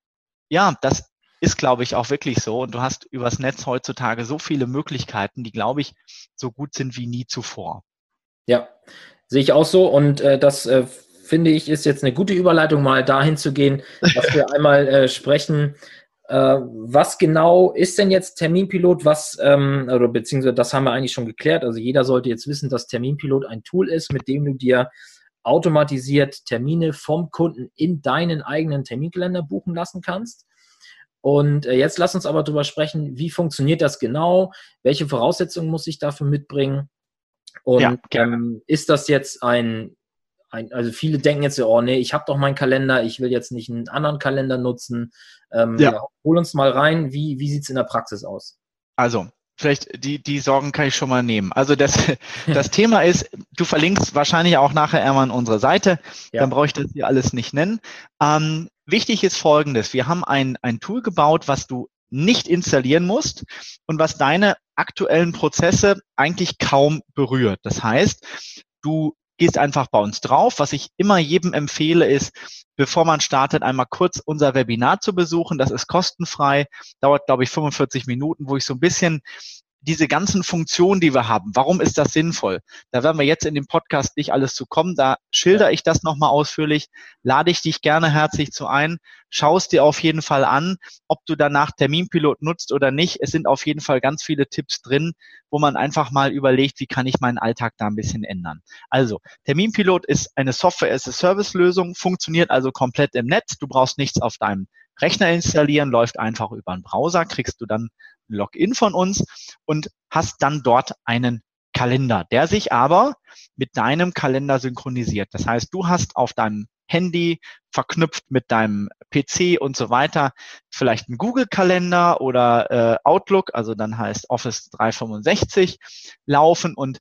ja, das ist, glaube ich, auch wirklich so. Und du hast übers Netz heutzutage so viele Möglichkeiten, die, glaube ich, so gut sind wie nie zuvor. Ja, sehe ich auch so. Und äh, das äh, finde ich ist jetzt eine gute Überleitung, mal dahin zu gehen, dass wir einmal äh, sprechen. Äh, was genau ist denn jetzt Terminpilot? Was, ähm, oder beziehungsweise das haben wir eigentlich schon geklärt. Also jeder sollte jetzt wissen, dass Terminpilot ein Tool ist, mit dem du dir automatisiert Termine vom Kunden in deinen eigenen Terminkalender buchen lassen kannst. Und äh, jetzt lass uns aber darüber sprechen, wie funktioniert das genau? Welche Voraussetzungen muss ich dafür mitbringen? Und ja, ähm, ist das jetzt ein, ein, also viele denken jetzt oh nee, ich habe doch meinen Kalender, ich will jetzt nicht einen anderen Kalender nutzen. Ähm, ja. ja. hol uns mal rein, wie, wie sieht es in der Praxis aus? Also, vielleicht die, die Sorgen kann ich schon mal nehmen. Also das, das Thema ist, du verlinkst wahrscheinlich auch nachher einmal unsere Seite, ja. dann brauche ich das hier alles nicht nennen. Ähm, wichtig ist folgendes, wir haben ein, ein Tool gebaut, was du nicht installieren musst und was deine aktuellen Prozesse eigentlich kaum berührt. Das heißt, du gehst einfach bei uns drauf. Was ich immer jedem empfehle, ist, bevor man startet, einmal kurz unser Webinar zu besuchen. Das ist kostenfrei, dauert, glaube ich, 45 Minuten, wo ich so ein bisschen diese ganzen Funktionen, die wir haben, warum ist das sinnvoll? Da werden wir jetzt in dem Podcast nicht alles zu kommen. Da schilder ich das nochmal ausführlich, lade ich dich gerne herzlich zu ein, schaust dir auf jeden Fall an, ob du danach Terminpilot nutzt oder nicht. Es sind auf jeden Fall ganz viele Tipps drin, wo man einfach mal überlegt, wie kann ich meinen Alltag da ein bisschen ändern. Also, Terminpilot ist eine Software-as-a-Service-Lösung, funktioniert also komplett im Netz. Du brauchst nichts auf deinem Rechner installieren, läuft einfach über einen Browser, kriegst du dann Login von uns und hast dann dort einen Kalender, der sich aber mit deinem Kalender synchronisiert. Das heißt, du hast auf deinem Handy verknüpft mit deinem PC und so weiter vielleicht einen Google-Kalender oder äh, Outlook, also dann heißt Office 365 laufen und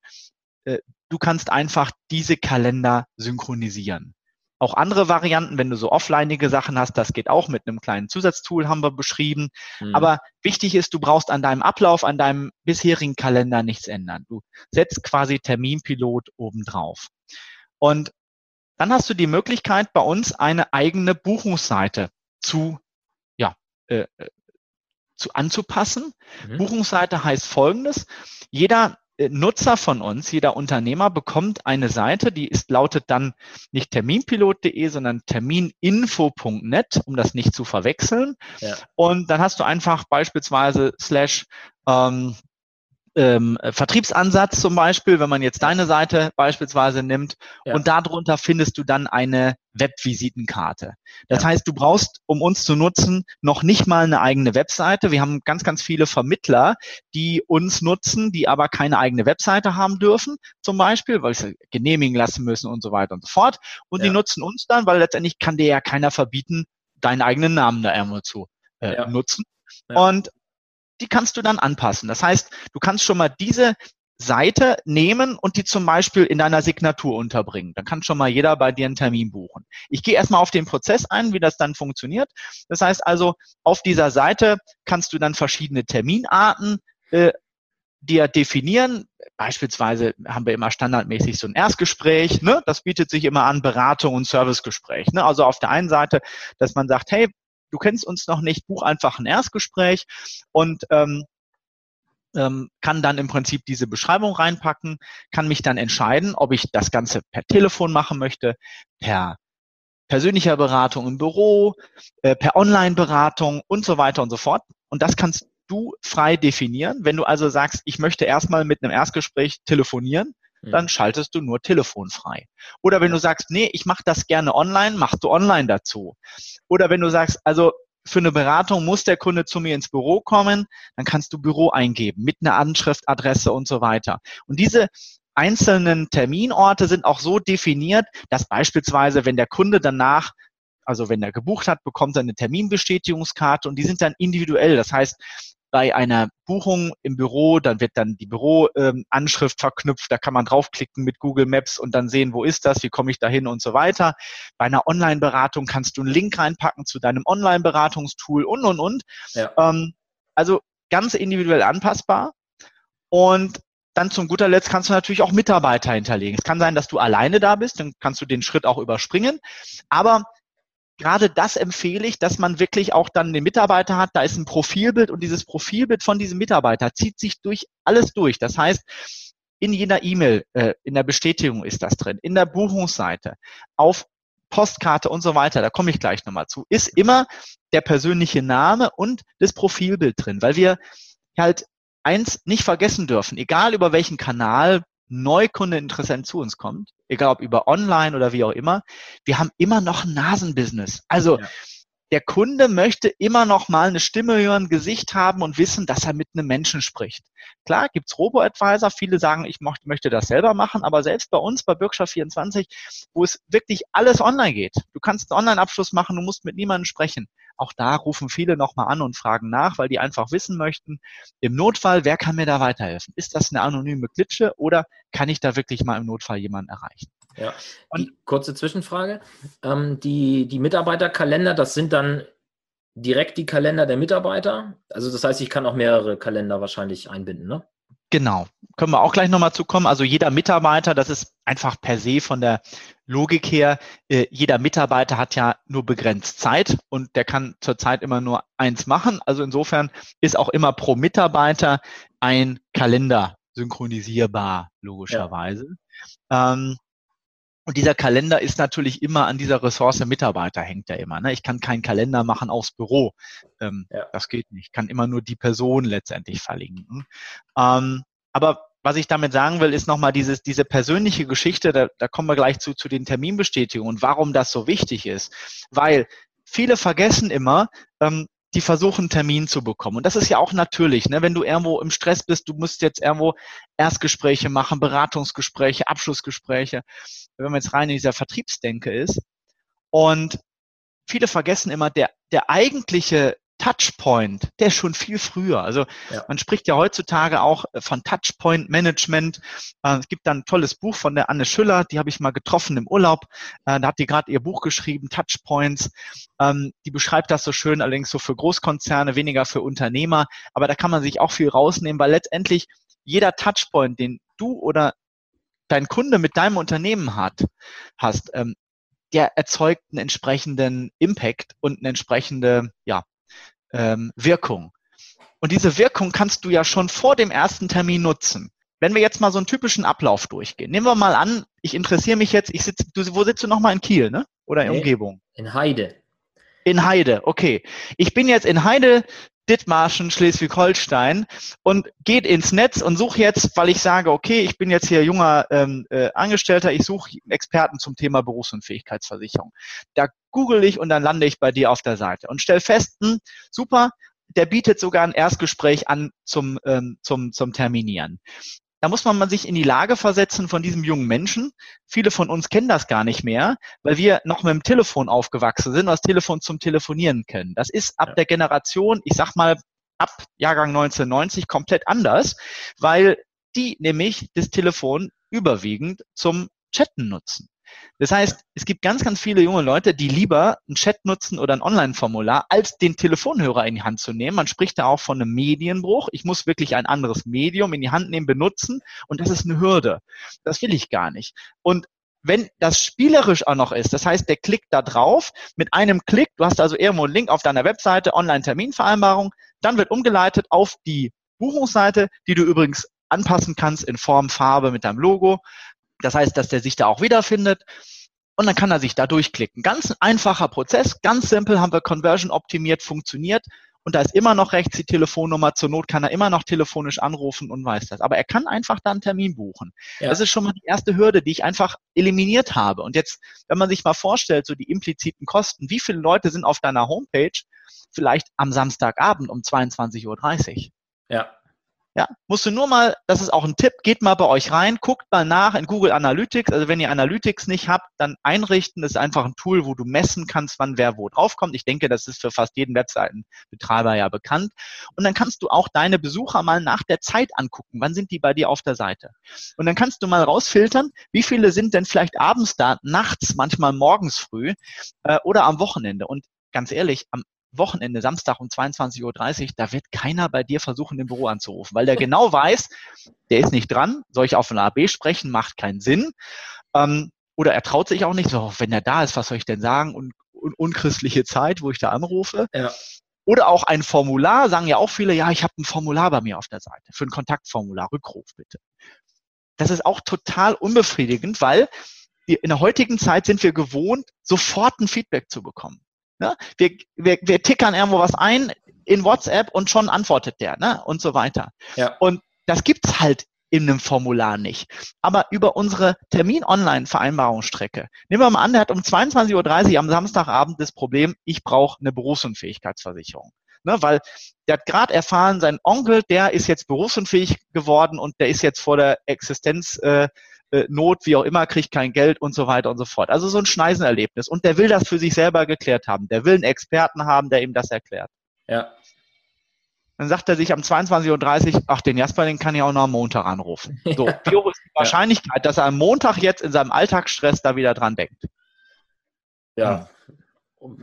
äh, du kannst einfach diese Kalender synchronisieren. Auch andere Varianten, wenn du so offlineige Sachen hast, das geht auch mit einem kleinen Zusatztool, haben wir beschrieben. Mhm. Aber wichtig ist, du brauchst an deinem Ablauf, an deinem bisherigen Kalender nichts ändern. Du setzt quasi Terminpilot obendrauf. Und dann hast du die Möglichkeit, bei uns eine eigene Buchungsseite zu, ja, äh, äh zu anzupassen. Mhm. Buchungsseite heißt folgendes. Jeder Nutzer von uns, jeder Unternehmer bekommt eine Seite, die ist lautet dann nicht terminpilot.de, sondern termininfo.net, um das nicht zu verwechseln. Ja. Und dann hast du einfach beispielsweise slash ähm, ähm, Vertriebsansatz zum Beispiel, wenn man jetzt deine Seite beispielsweise nimmt ja. und darunter findest du dann eine Webvisitenkarte. Das ja. heißt, du brauchst, um uns zu nutzen, noch nicht mal eine eigene Webseite. Wir haben ganz, ganz viele Vermittler, die uns nutzen, die aber keine eigene Webseite haben dürfen, zum Beispiel, weil sie genehmigen lassen müssen und so weiter und so fort. Und ja. die nutzen uns dann, weil letztendlich kann dir ja keiner verbieten, deinen eigenen Namen da irgendwo zu äh, nutzen. Und die kannst du dann anpassen. Das heißt, du kannst schon mal diese Seite nehmen und die zum Beispiel in deiner Signatur unterbringen. Dann kann schon mal jeder bei dir einen Termin buchen. Ich gehe erstmal auf den Prozess ein, wie das dann funktioniert. Das heißt also, auf dieser Seite kannst du dann verschiedene Terminarten äh, dir definieren. Beispielsweise haben wir immer standardmäßig so ein Erstgespräch, ne? das bietet sich immer an, Beratung und Servicegespräch. Ne? Also auf der einen Seite, dass man sagt, hey, du kennst uns noch nicht, buch einfach ein Erstgespräch und ähm, ähm, kann dann im Prinzip diese Beschreibung reinpacken, kann mich dann entscheiden, ob ich das Ganze per Telefon machen möchte, per persönlicher Beratung im Büro, äh, per Online-Beratung und so weiter und so fort. Und das kannst du frei definieren. Wenn du also sagst, ich möchte erstmal mit einem Erstgespräch telefonieren, dann schaltest du nur telefonfrei. Oder wenn du sagst, nee, ich mache das gerne online, machst du online dazu. Oder wenn du sagst, also für eine Beratung muss der Kunde zu mir ins Büro kommen, dann kannst du Büro eingeben mit einer Anschrift, Adresse und so weiter. Und diese einzelnen Terminorte sind auch so definiert, dass beispielsweise, wenn der Kunde danach also wenn er gebucht hat, bekommt er eine Terminbestätigungskarte und die sind dann individuell. Das heißt, bei einer Buchung im Büro, dann wird dann die Büroanschrift ähm, verknüpft, da kann man draufklicken mit Google Maps und dann sehen, wo ist das, wie komme ich da hin und so weiter. Bei einer Online-Beratung kannst du einen Link reinpacken zu deinem Online-Beratungstool und, und, und. Ja. Ähm, also ganz individuell anpassbar. Und dann zum guter Letzt kannst du natürlich auch Mitarbeiter hinterlegen. Es kann sein, dass du alleine da bist, dann kannst du den Schritt auch überspringen. Aber gerade das empfehle ich, dass man wirklich auch dann den Mitarbeiter hat. Da ist ein Profilbild und dieses Profilbild von diesem Mitarbeiter zieht sich durch alles durch. Das heißt, in jeder E-Mail, äh, in der Bestätigung ist das drin, in der Buchungsseite, auf Postkarte und so weiter, da komme ich gleich nochmal zu, ist immer der persönliche Name und das Profilbild drin, weil wir halt eins nicht vergessen dürfen, egal über welchen Kanal Neukunde interessant zu uns kommt, egal ob über online oder wie auch immer, wir haben immer noch ein Nasenbusiness. Also ja. der Kunde möchte immer noch mal eine Stimme hören, Gesicht haben und wissen, dass er mit einem Menschen spricht. Klar, gibt's Robo-Advisor, viele sagen, ich möchte das selber machen, aber selbst bei uns bei Bürgschaft 24, wo es wirklich alles online geht, du kannst einen Online-Abschluss machen, du musst mit niemandem sprechen. Auch da rufen viele nochmal an und fragen nach, weil die einfach wissen möchten, im Notfall, wer kann mir da weiterhelfen? Ist das eine anonyme Klitsche oder kann ich da wirklich mal im Notfall jemanden erreichen? Ja, und kurze Zwischenfrage. Ähm, die, die Mitarbeiterkalender, das sind dann direkt die Kalender der Mitarbeiter? Also das heißt, ich kann auch mehrere Kalender wahrscheinlich einbinden, ne? Genau, können wir auch gleich nochmal zukommen. Also jeder Mitarbeiter, das ist einfach per se von der Logik her, äh, jeder Mitarbeiter hat ja nur begrenzt Zeit und der kann zurzeit immer nur eins machen. Also insofern ist auch immer pro Mitarbeiter ein Kalender synchronisierbar, logischerweise. Ja. Ähm, und dieser Kalender ist natürlich immer an dieser Ressource Mitarbeiter hängt ja immer. Ne? Ich kann keinen Kalender machen aufs Büro. Ähm, ja. Das geht nicht. Ich kann immer nur die Person letztendlich verlinken. Ähm, aber was ich damit sagen will, ist nochmal dieses, diese persönliche Geschichte, da, da kommen wir gleich zu, zu den Terminbestätigungen und warum das so wichtig ist. Weil viele vergessen immer, ähm, die versuchen, einen Termin zu bekommen. Und das ist ja auch natürlich, ne? wenn du irgendwo im Stress bist, du musst jetzt irgendwo Erstgespräche machen, Beratungsgespräche, Abschlussgespräche, wenn man jetzt rein in dieser Vertriebsdenke ist. Und viele vergessen immer, der, der eigentliche Touchpoint, der ist schon viel früher. Also ja. man spricht ja heutzutage auch von Touchpoint Management. Äh, es gibt da ein tolles Buch von der Anne Schüller, die habe ich mal getroffen im Urlaub. Äh, da hat die gerade ihr Buch geschrieben, Touchpoints. Ähm, die beschreibt das so schön, allerdings so für Großkonzerne, weniger für Unternehmer. Aber da kann man sich auch viel rausnehmen, weil letztendlich jeder Touchpoint, den du oder dein Kunde mit deinem Unternehmen hat, hast, ähm, der erzeugt einen entsprechenden Impact und eine entsprechende, ja, ähm, Wirkung. Und diese Wirkung kannst du ja schon vor dem ersten Termin nutzen. Wenn wir jetzt mal so einen typischen Ablauf durchgehen. Nehmen wir mal an, ich interessiere mich jetzt, ich sitze, du, wo sitzt du nochmal in Kiel, ne? Oder in nee, Umgebung? In Heide. In Heide, okay. Ich bin jetzt in Heide, Dithmarschen, Schleswig-Holstein und geht ins Netz und suche jetzt, weil ich sage, okay, ich bin jetzt hier junger ähm, äh, Angestellter, ich suche Experten zum Thema Berufsunfähigkeitsversicherung. Da google ich und dann lande ich bei dir auf der Seite und stell fest, hm, super, der bietet sogar ein Erstgespräch an zum, ähm, zum, zum Terminieren. Da muss man sich in die Lage versetzen von diesem jungen Menschen. Viele von uns kennen das gar nicht mehr, weil wir noch mit dem Telefon aufgewachsen sind und das Telefon zum Telefonieren kennen. Das ist ab der Generation, ich sag mal, ab Jahrgang 1990 komplett anders, weil die nämlich das Telefon überwiegend zum Chatten nutzen. Das heißt, es gibt ganz, ganz viele junge Leute, die lieber einen Chat nutzen oder ein Online-Formular, als den Telefonhörer in die Hand zu nehmen. Man spricht da auch von einem Medienbruch. Ich muss wirklich ein anderes Medium in die Hand nehmen, benutzen und das ist eine Hürde. Das will ich gar nicht. Und wenn das spielerisch auch noch ist, das heißt, der klickt da drauf, mit einem Klick, du hast also irgendwo einen Link auf deiner Webseite, Online-Terminvereinbarung, dann wird umgeleitet auf die Buchungsseite, die du übrigens anpassen kannst in Form, Farbe mit deinem Logo. Das heißt, dass der sich da auch wiederfindet. Und dann kann er sich da durchklicken. Ganz einfacher Prozess, ganz simpel haben wir Conversion optimiert, funktioniert. Und da ist immer noch rechts die Telefonnummer. Zur Not kann er immer noch telefonisch anrufen und weiß das. Aber er kann einfach da einen Termin buchen. Ja. Das ist schon mal die erste Hürde, die ich einfach eliminiert habe. Und jetzt, wenn man sich mal vorstellt, so die impliziten Kosten, wie viele Leute sind auf deiner Homepage vielleicht am Samstagabend um 22.30 Uhr? Ja. Ja, musst du nur mal, das ist auch ein Tipp, geht mal bei euch rein, guckt mal nach in Google Analytics. Also wenn ihr Analytics nicht habt, dann einrichten. Ist einfach ein Tool, wo du messen kannst, wann wer wo draufkommt. Ich denke, das ist für fast jeden Webseitenbetreiber ja bekannt. Und dann kannst du auch deine Besucher mal nach der Zeit angucken. Wann sind die bei dir auf der Seite? Und dann kannst du mal rausfiltern, wie viele sind denn vielleicht abends da, nachts, manchmal morgens früh äh, oder am Wochenende. Und ganz ehrlich, am Wochenende, Samstag um 22.30 Uhr, da wird keiner bei dir versuchen, im Büro anzurufen, weil der genau weiß, der ist nicht dran, soll ich auf ein AB sprechen, macht keinen Sinn. Ähm, oder er traut sich auch nicht, so, wenn er da ist, was soll ich denn sagen? Und, und unchristliche Zeit, wo ich da anrufe. Ja. Oder auch ein Formular, sagen ja auch viele, ja, ich habe ein Formular bei mir auf der Seite für ein Kontaktformular, Rückruf bitte. Das ist auch total unbefriedigend, weil in der heutigen Zeit sind wir gewohnt, sofort ein Feedback zu bekommen. Ne? Wir, wir, wir tickern irgendwo was ein in WhatsApp und schon antwortet der ne? und so weiter. Ja. Und das gibt's halt in einem Formular nicht. Aber über unsere Termin-Online-Vereinbarungsstrecke. Nehmen wir mal an, der hat um 22.30 Uhr am Samstagabend das Problem, ich brauche eine Berufsunfähigkeitsversicherung. Ne, weil der hat gerade erfahren, sein Onkel, der ist jetzt berufsunfähig geworden und der ist jetzt vor der Existenz äh, äh, Not, wie auch immer, kriegt kein Geld und so weiter und so fort. Also so ein Schneisenerlebnis. Und der will das für sich selber geklärt haben. Der will einen Experten haben, der ihm das erklärt. Ja. Dann sagt er sich am 22.30 Uhr, ach, den Jasper, den kann ich auch noch am Montag anrufen. So, wie hoch ist die Wahrscheinlichkeit, dass er am Montag jetzt in seinem Alltagsstress da wieder dran denkt? Ja.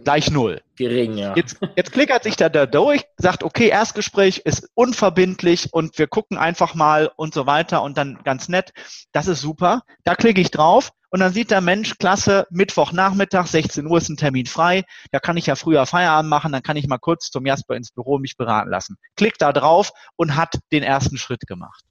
Gleich null. Gering, ja. Jetzt, jetzt klickert sich der da durch, sagt, okay, Erstgespräch ist unverbindlich und wir gucken einfach mal und so weiter und dann ganz nett. Das ist super. Da klicke ich drauf und dann sieht der Mensch, klasse, Mittwochnachmittag, 16 Uhr ist ein Termin frei, da kann ich ja früher Feierabend machen, dann kann ich mal kurz zum Jasper ins Büro mich beraten lassen. Klickt da drauf und hat den ersten Schritt gemacht.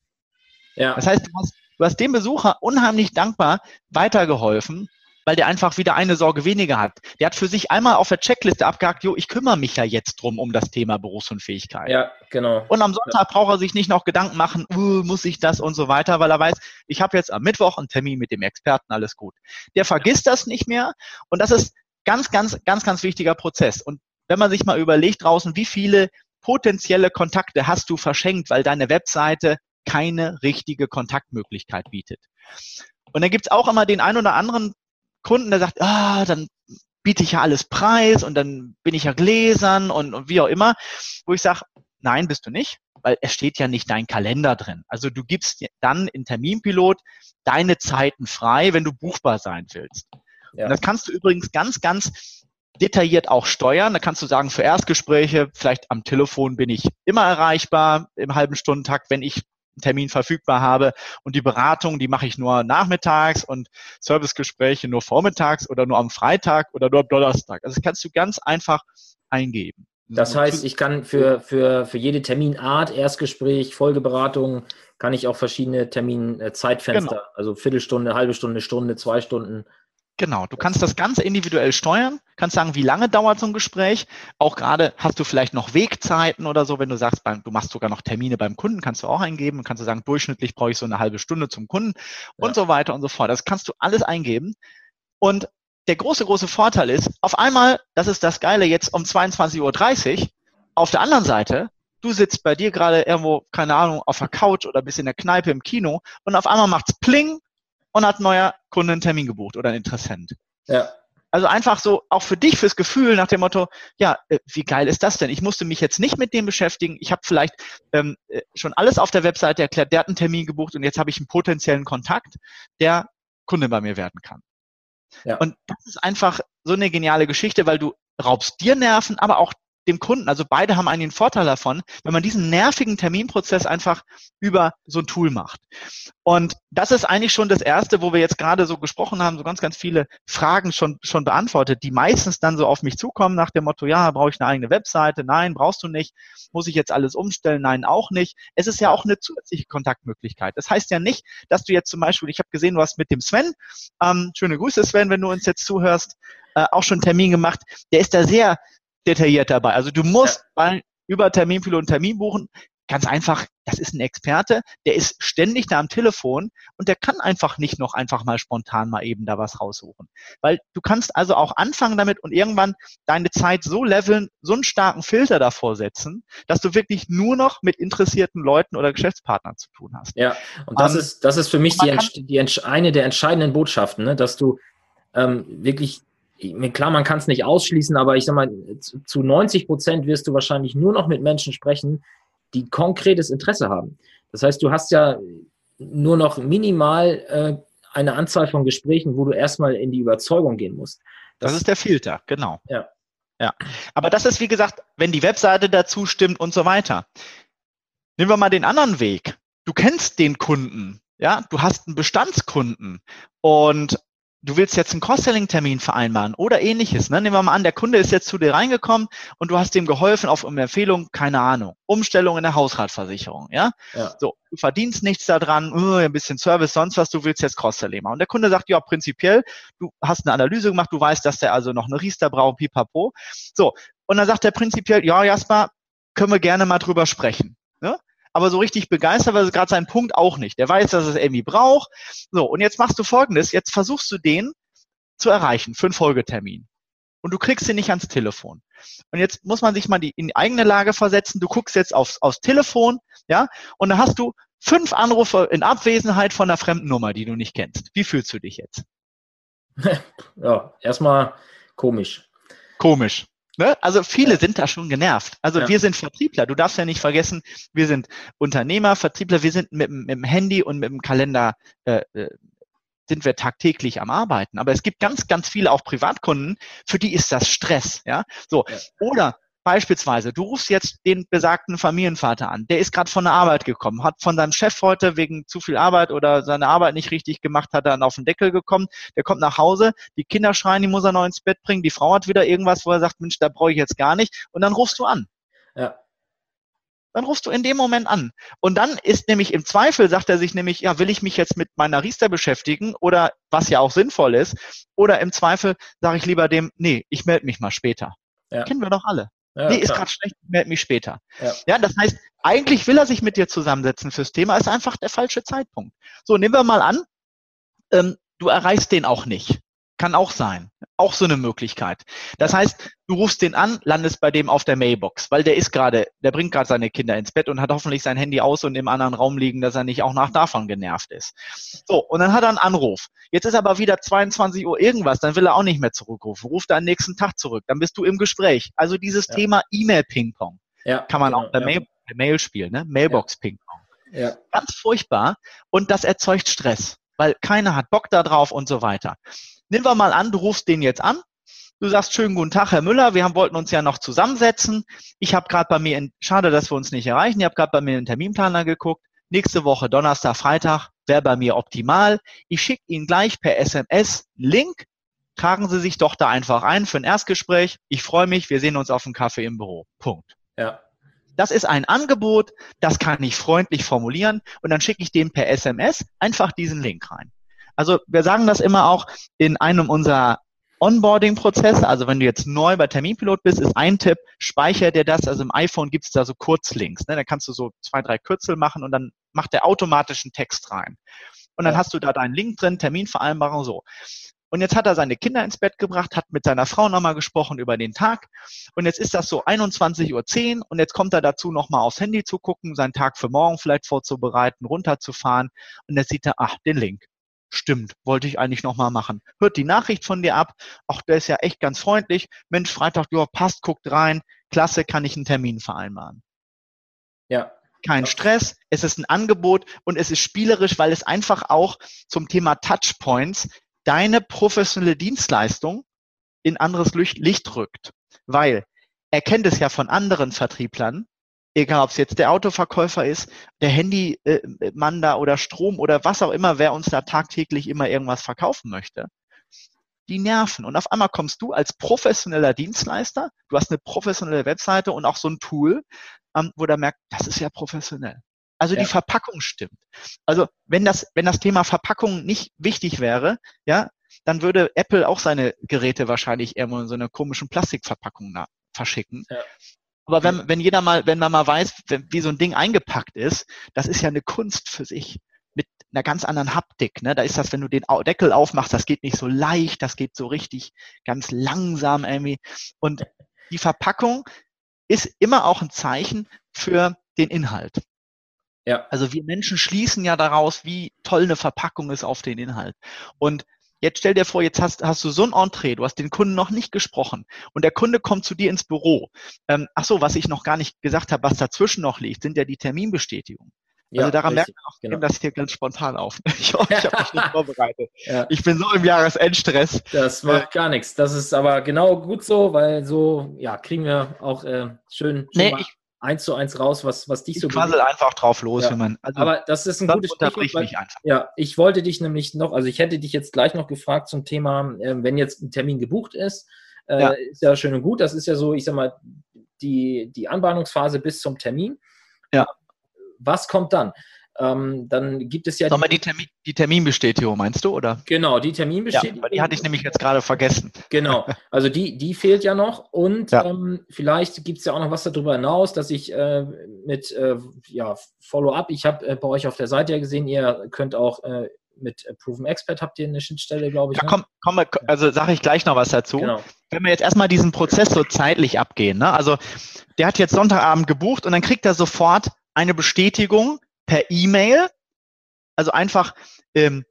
Ja. Das heißt, du hast, du hast dem Besucher unheimlich dankbar weitergeholfen weil der einfach wieder eine Sorge weniger hat. Der hat für sich einmal auf der Checkliste abgehakt, jo, ich kümmere mich ja jetzt drum um das Thema Berufsunfähigkeit. Ja, genau. Und am Sonntag ja. braucht er sich nicht noch Gedanken machen, uh, muss ich das und so weiter, weil er weiß, ich habe jetzt am Mittwoch einen Termin mit dem Experten, alles gut. Der vergisst das nicht mehr und das ist ganz, ganz, ganz, ganz wichtiger Prozess. Und wenn man sich mal überlegt draußen, wie viele potenzielle Kontakte hast du verschenkt, weil deine Webseite keine richtige Kontaktmöglichkeit bietet. Und dann gibt's auch immer den einen oder anderen Kunden, der sagt, ah, dann biete ich ja alles preis und dann bin ich ja gläsern und, und wie auch immer, wo ich sage, nein, bist du nicht, weil es steht ja nicht dein Kalender drin. Also du gibst dann in Terminpilot deine Zeiten frei, wenn du buchbar sein willst. Ja. Und das kannst du übrigens ganz, ganz detailliert auch steuern. Da kannst du sagen, für Erstgespräche, vielleicht am Telefon bin ich immer erreichbar im halben Stundentakt, wenn ich Termin verfügbar habe. Und die Beratung, die mache ich nur nachmittags und Servicegespräche nur vormittags oder nur am Freitag oder nur am Donnerstag. Also das kannst du ganz einfach eingeben. Das heißt, ich kann für, für, für jede Terminart, Erstgespräch, Folgeberatung, kann ich auch verschiedene Terminzeitfenster, genau. also Viertelstunde, halbe Stunde, Stunde, zwei Stunden Genau, du kannst das ganz individuell steuern, kannst sagen, wie lange dauert so ein Gespräch. Auch gerade hast du vielleicht noch Wegzeiten oder so, wenn du sagst, beim, du machst sogar noch Termine beim Kunden, kannst du auch eingeben, kannst du sagen, durchschnittlich brauche ich so eine halbe Stunde zum Kunden ja. und so weiter und so fort. Das kannst du alles eingeben. Und der große, große Vorteil ist, auf einmal, das ist das Geile, jetzt um 22.30 Uhr, auf der anderen Seite, du sitzt bei dir gerade irgendwo, keine Ahnung, auf der Couch oder bist in der Kneipe im Kino und auf einmal macht's Pling und hat ein neuer Kunde einen Termin gebucht oder ein Interessent. Ja. Also einfach so, auch für dich, fürs Gefühl nach dem Motto, ja, äh, wie geil ist das denn? Ich musste mich jetzt nicht mit dem beschäftigen. Ich habe vielleicht ähm, äh, schon alles auf der Webseite erklärt, der hat einen Termin gebucht und jetzt habe ich einen potenziellen Kontakt, der Kunde bei mir werden kann. Ja. Und das ist einfach so eine geniale Geschichte, weil du raubst dir Nerven, aber auch dem Kunden. Also beide haben einen Vorteil davon, wenn man diesen nervigen Terminprozess einfach über so ein Tool macht. Und das ist eigentlich schon das Erste, wo wir jetzt gerade so gesprochen haben, so ganz, ganz viele Fragen schon, schon beantwortet, die meistens dann so auf mich zukommen nach dem Motto, ja, brauche ich eine eigene Webseite? Nein, brauchst du nicht. Muss ich jetzt alles umstellen? Nein, auch nicht. Es ist ja auch eine zusätzliche Kontaktmöglichkeit. Das heißt ja nicht, dass du jetzt zum Beispiel, ich habe gesehen, du hast mit dem Sven, ähm, schöne Grüße Sven, wenn du uns jetzt zuhörst, äh, auch schon einen Termin gemacht. Der ist da sehr detailliert dabei. Also du musst ja. bei, über Terminpilot Termin buchen. Ganz einfach, das ist ein Experte, der ist ständig da am Telefon und der kann einfach nicht noch einfach mal spontan mal eben da was raussuchen. Weil du kannst also auch anfangen damit und irgendwann deine Zeit so leveln, so einen starken Filter davor setzen, dass du wirklich nur noch mit interessierten Leuten oder Geschäftspartnern zu tun hast. Ja, und das um, ähm, ist, das ist für mich die, die, eine der entscheidenden Botschaften, ne? dass du ähm, wirklich klar, man kann es nicht ausschließen, aber ich sag mal, zu 90 Prozent wirst du wahrscheinlich nur noch mit Menschen sprechen, die konkretes Interesse haben. Das heißt, du hast ja nur noch minimal äh, eine Anzahl von Gesprächen, wo du erstmal in die Überzeugung gehen musst. Das, das ist der Filter, genau. Ja. Ja. Aber das ist, wie gesagt, wenn die Webseite dazu stimmt und so weiter. Nehmen wir mal den anderen Weg. Du kennst den Kunden. Ja, du hast einen Bestandskunden und du willst jetzt einen Cross-Selling-Termin vereinbaren oder ähnliches. Ne? Nehmen wir mal an, der Kunde ist jetzt zu dir reingekommen und du hast ihm geholfen auf eine Empfehlung, keine Ahnung, Umstellung in der Hausratversicherung. Ja? ja. So, du verdienst nichts daran, uh, ein bisschen Service, sonst was, du willst jetzt Cross-Selling machen. Und der Kunde sagt, ja, prinzipiell, du hast eine Analyse gemacht, du weißt, dass der also noch eine Riester braucht, pipapo. So, und dann sagt er prinzipiell, ja, Jasper, können wir gerne mal drüber sprechen. Aber so richtig begeistert war gerade sein Punkt auch nicht. Der weiß, dass es irgendwie braucht. So, und jetzt machst du folgendes, jetzt versuchst du den zu erreichen für einen Folgetermin. Und du kriegst ihn nicht ans Telefon. Und jetzt muss man sich mal die, in die eigene Lage versetzen. Du guckst jetzt aufs, aufs Telefon, ja, und dann hast du fünf Anrufe in Abwesenheit von einer fremden Nummer, die du nicht kennst. Wie fühlst du dich jetzt? ja, erstmal komisch. Komisch. Ne? Also viele sind da schon genervt. Also ja. wir sind Vertriebler. Du darfst ja nicht vergessen, wir sind Unternehmer, Vertriebler. Wir sind mit, mit dem Handy und mit dem Kalender äh, äh, sind wir tagtäglich am Arbeiten. Aber es gibt ganz, ganz viele auch Privatkunden, für die ist das Stress. Ja, so ja. oder Beispielsweise, du rufst jetzt den besagten Familienvater an. Der ist gerade von der Arbeit gekommen, hat von seinem Chef heute wegen zu viel Arbeit oder seine Arbeit nicht richtig gemacht, hat dann auf den Deckel gekommen. Der kommt nach Hause, die Kinder schreien, die muss er noch ins Bett bringen, die Frau hat wieder irgendwas, wo er sagt, Mensch, da brauche ich jetzt gar nicht. Und dann rufst du an. Ja. Dann rufst du in dem Moment an. Und dann ist nämlich im Zweifel, sagt er sich nämlich, ja, will ich mich jetzt mit meiner Riester beschäftigen oder was ja auch sinnvoll ist, oder im Zweifel sage ich lieber dem, nee, ich melde mich mal später. Ja. Kennen wir doch alle. Ja, nee, ist gerade schlecht, melde mich später. Ja. ja, das heißt, eigentlich will er sich mit dir zusammensetzen fürs Thema, ist einfach der falsche Zeitpunkt. So, nehmen wir mal an, ähm, du erreichst den auch nicht. Kann auch sein. Auch so eine Möglichkeit. Das heißt, du rufst den an, landest bei dem auf der Mailbox, weil der ist gerade, der bringt gerade seine Kinder ins Bett und hat hoffentlich sein Handy aus und im anderen Raum liegen, dass er nicht auch nach davon genervt ist. So, und dann hat er einen Anruf. Jetzt ist aber wieder 22 Uhr irgendwas, dann will er auch nicht mehr zurückrufen. Ruft er am nächsten Tag zurück, dann bist du im Gespräch. Also dieses ja. Thema E-Mail-Ping-Pong ja, kann man genau, auch per, ja. Mail, per Mail spielen, ne? Mailbox-Ping-Pong. Ja. Ganz furchtbar und das erzeugt Stress, weil keiner hat Bock da drauf und so weiter. Nehmen wir mal an, du rufst den jetzt an. Du sagst, schönen guten Tag, Herr Müller. Wir haben, wollten uns ja noch zusammensetzen. Ich habe gerade bei mir, in, schade, dass wir uns nicht erreichen. Ich habe gerade bei mir in den Terminplaner geguckt. Nächste Woche, Donnerstag, Freitag, wäre bei mir optimal. Ich schicke Ihnen gleich per SMS Link. Tragen Sie sich doch da einfach ein für ein Erstgespräch. Ich freue mich. Wir sehen uns auf dem Kaffee im Büro. Punkt. Ja. Das ist ein Angebot, das kann ich freundlich formulieren und dann schicke ich dem per SMS einfach diesen Link rein. Also wir sagen das immer auch in einem unserer Onboarding-Prozesse, also wenn du jetzt neu bei Terminpilot bist, ist ein Tipp, speicher dir das. Also im iPhone gibt es da so Kurzlinks. Ne? Da kannst du so zwei, drei Kürzel machen und dann macht der automatisch einen Text rein. Und dann ja. hast du da deinen Link drin, Terminvereinbarung, so. Und jetzt hat er seine Kinder ins Bett gebracht, hat mit seiner Frau nochmal gesprochen über den Tag. Und jetzt ist das so 21.10 Uhr und jetzt kommt er dazu, nochmal aufs Handy zu gucken, seinen Tag für morgen vielleicht vorzubereiten, runterzufahren. Und jetzt sieht er, ach, den Link. Stimmt, wollte ich eigentlich nochmal machen. Hört die Nachricht von dir ab. Auch der ist ja echt ganz freundlich. Mensch, Freitag, ja, passt, guckt rein. Klasse, kann ich einen Termin vereinbaren. Ja. Kein Stress, es ist ein Angebot und es ist spielerisch, weil es einfach auch zum Thema Touchpoints deine professionelle Dienstleistung in anderes Licht rückt. Weil er kennt es ja von anderen Vertrieblern, egal ob es jetzt der Autoverkäufer ist, der Handymann da oder Strom oder was auch immer, wer uns da tagtäglich immer irgendwas verkaufen möchte. Die nerven. Und auf einmal kommst du als professioneller Dienstleister, du hast eine professionelle Webseite und auch so ein Tool, ähm, wo der merkt, das ist ja professionell. Also ja. die Verpackung stimmt. Also wenn das, wenn das Thema Verpackung nicht wichtig wäre, ja, dann würde Apple auch seine Geräte wahrscheinlich irgendwo in so einer komischen Plastikverpackung verschicken. Ja. Aber wenn, wenn jeder mal, wenn man mal weiß, wie so ein Ding eingepackt ist, das ist ja eine Kunst für sich mit einer ganz anderen Haptik. Ne? Da ist das, wenn du den Deckel aufmachst, das geht nicht so leicht, das geht so richtig ganz langsam irgendwie. Und die Verpackung ist immer auch ein Zeichen für den Inhalt. Ja. Also wir Menschen schließen ja daraus, wie toll eine Verpackung ist auf den Inhalt. Und Jetzt stell dir vor, jetzt hast, hast du so ein Entree, du hast den Kunden noch nicht gesprochen und der Kunde kommt zu dir ins Büro. Ähm, ach so, was ich noch gar nicht gesagt habe, was dazwischen noch liegt, sind ja die Terminbestätigungen. Ja, also daran richtig, merkt man auch, genau. das hier ganz spontan auf. Ich, ich habe mich nicht vorbereitet. Ja. Ich bin so im Jahresendstress. Das macht äh, gar nichts. Das ist aber genau gut so, weil so ja, kriegen wir auch äh, schön, schön nee, ich, eins zu eins raus, was, was dich so Ich quassel einfach drauf los, ja. wenn man. Also, aber das ist ein gutes Stichwort. Weil, ja, ich wollte dich nämlich noch, also ich hätte dich jetzt gleich noch gefragt zum Thema, äh, wenn jetzt ein Termin gebucht ist, äh, ja. ist ja schön und gut. Das ist ja so, ich sag mal, die, die Anbahnungsphase bis zum Termin. Ja. Was kommt dann? Ähm, dann gibt es ja. Nochmal die, Termin, die Terminbestätigung, meinst du, oder? Genau, die Terminbestätigung. Ja, die hatte ich nämlich jetzt gerade vergessen. Genau, also die, die fehlt ja noch und ja. Ähm, vielleicht gibt es ja auch noch was darüber hinaus, dass ich äh, mit äh, ja, Follow-up, ich habe äh, bei euch auf der Seite ja gesehen, ihr könnt auch äh, mit Proven Expert habt ihr eine Schnittstelle, glaube ich. Ja, ne? komm, komm, also sage ich gleich noch was dazu. Genau. Wenn wir jetzt erstmal diesen Prozess so zeitlich abgehen, ne? also der hat jetzt Sonntagabend gebucht und dann kriegt er sofort eine Bestätigung, per E-Mail. Also einfach ähm,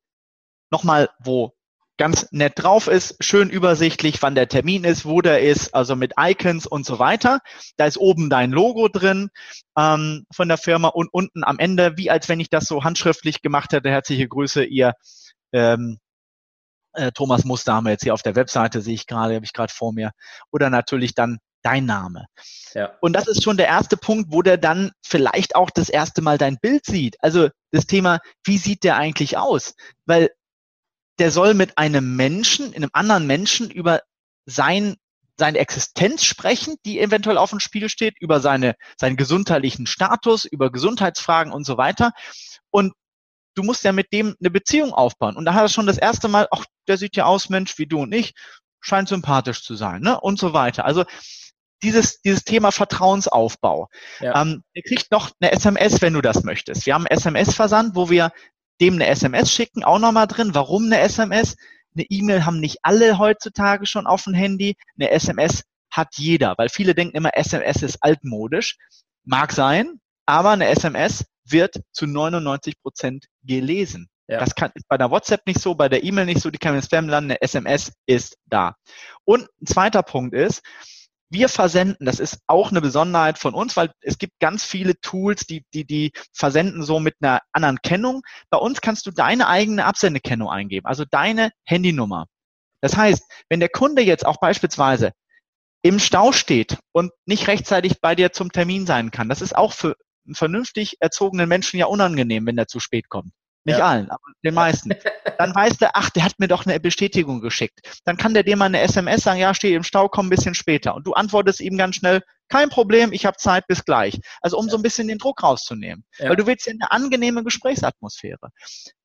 nochmal, wo ganz nett drauf ist, schön übersichtlich, wann der Termin ist, wo der ist, also mit Icons und so weiter. Da ist oben dein Logo drin ähm, von der Firma und unten am Ende, wie als wenn ich das so handschriftlich gemacht hätte, herzliche Grüße, ihr ähm, äh, Thomas Muster haben wir jetzt hier auf der Webseite, sehe ich gerade, habe ich gerade vor mir. Oder natürlich dann dein Name. Ja. Und das ist schon der erste Punkt, wo der dann vielleicht auch das erste Mal dein Bild sieht. Also das Thema, wie sieht der eigentlich aus? Weil der soll mit einem Menschen, einem anderen Menschen über sein, seine Existenz sprechen, die eventuell auf dem Spiel steht, über seine, seinen gesundheitlichen Status, über Gesundheitsfragen und so weiter. Und du musst ja mit dem eine Beziehung aufbauen. Und da hat er schon das erste Mal, ach, der sieht ja aus, Mensch, wie du und ich, scheint sympathisch zu sein, ne? Und so weiter. Also dieses, dieses Thema Vertrauensaufbau. Ja. Ähm, ihr kriegt noch eine SMS, wenn du das möchtest. Wir haben einen SMS-Versand, wo wir dem eine SMS schicken, auch nochmal drin. Warum eine SMS? Eine E-Mail haben nicht alle heutzutage schon auf dem Handy. Eine SMS hat jeder, weil viele denken immer, SMS ist altmodisch. Mag sein, aber eine SMS wird zu 99 Prozent gelesen. Ja. Das kann, ist bei der WhatsApp nicht so, bei der E-Mail nicht so, die kann im Spam landen. Eine SMS ist da. Und ein zweiter Punkt ist, wir versenden, das ist auch eine Besonderheit von uns, weil es gibt ganz viele Tools, die, die, die versenden so mit einer anderen Kennung. Bei uns kannst du deine eigene Absendekennung eingeben, also deine Handynummer. Das heißt, wenn der Kunde jetzt auch beispielsweise im Stau steht und nicht rechtzeitig bei dir zum Termin sein kann, das ist auch für einen vernünftig erzogenen Menschen ja unangenehm, wenn er zu spät kommt. Nicht ja. allen, aber den meisten. Dann weiß der, ach, der hat mir doch eine Bestätigung geschickt. Dann kann der dir mal eine SMS sagen, ja, stehe im Stau, komm ein bisschen später. Und du antwortest ihm ganz schnell, kein Problem, ich habe Zeit, bis gleich. Also um ja. so ein bisschen den Druck rauszunehmen. Ja. Weil du willst ja eine angenehme Gesprächsatmosphäre.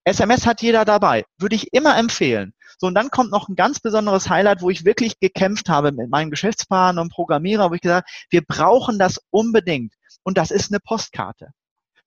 SMS hat jeder dabei. Würde ich immer empfehlen. So, und dann kommt noch ein ganz besonderes Highlight, wo ich wirklich gekämpft habe mit meinen Geschäftspartnern und Programmierer, wo ich gesagt habe, wir brauchen das unbedingt. Und das ist eine Postkarte.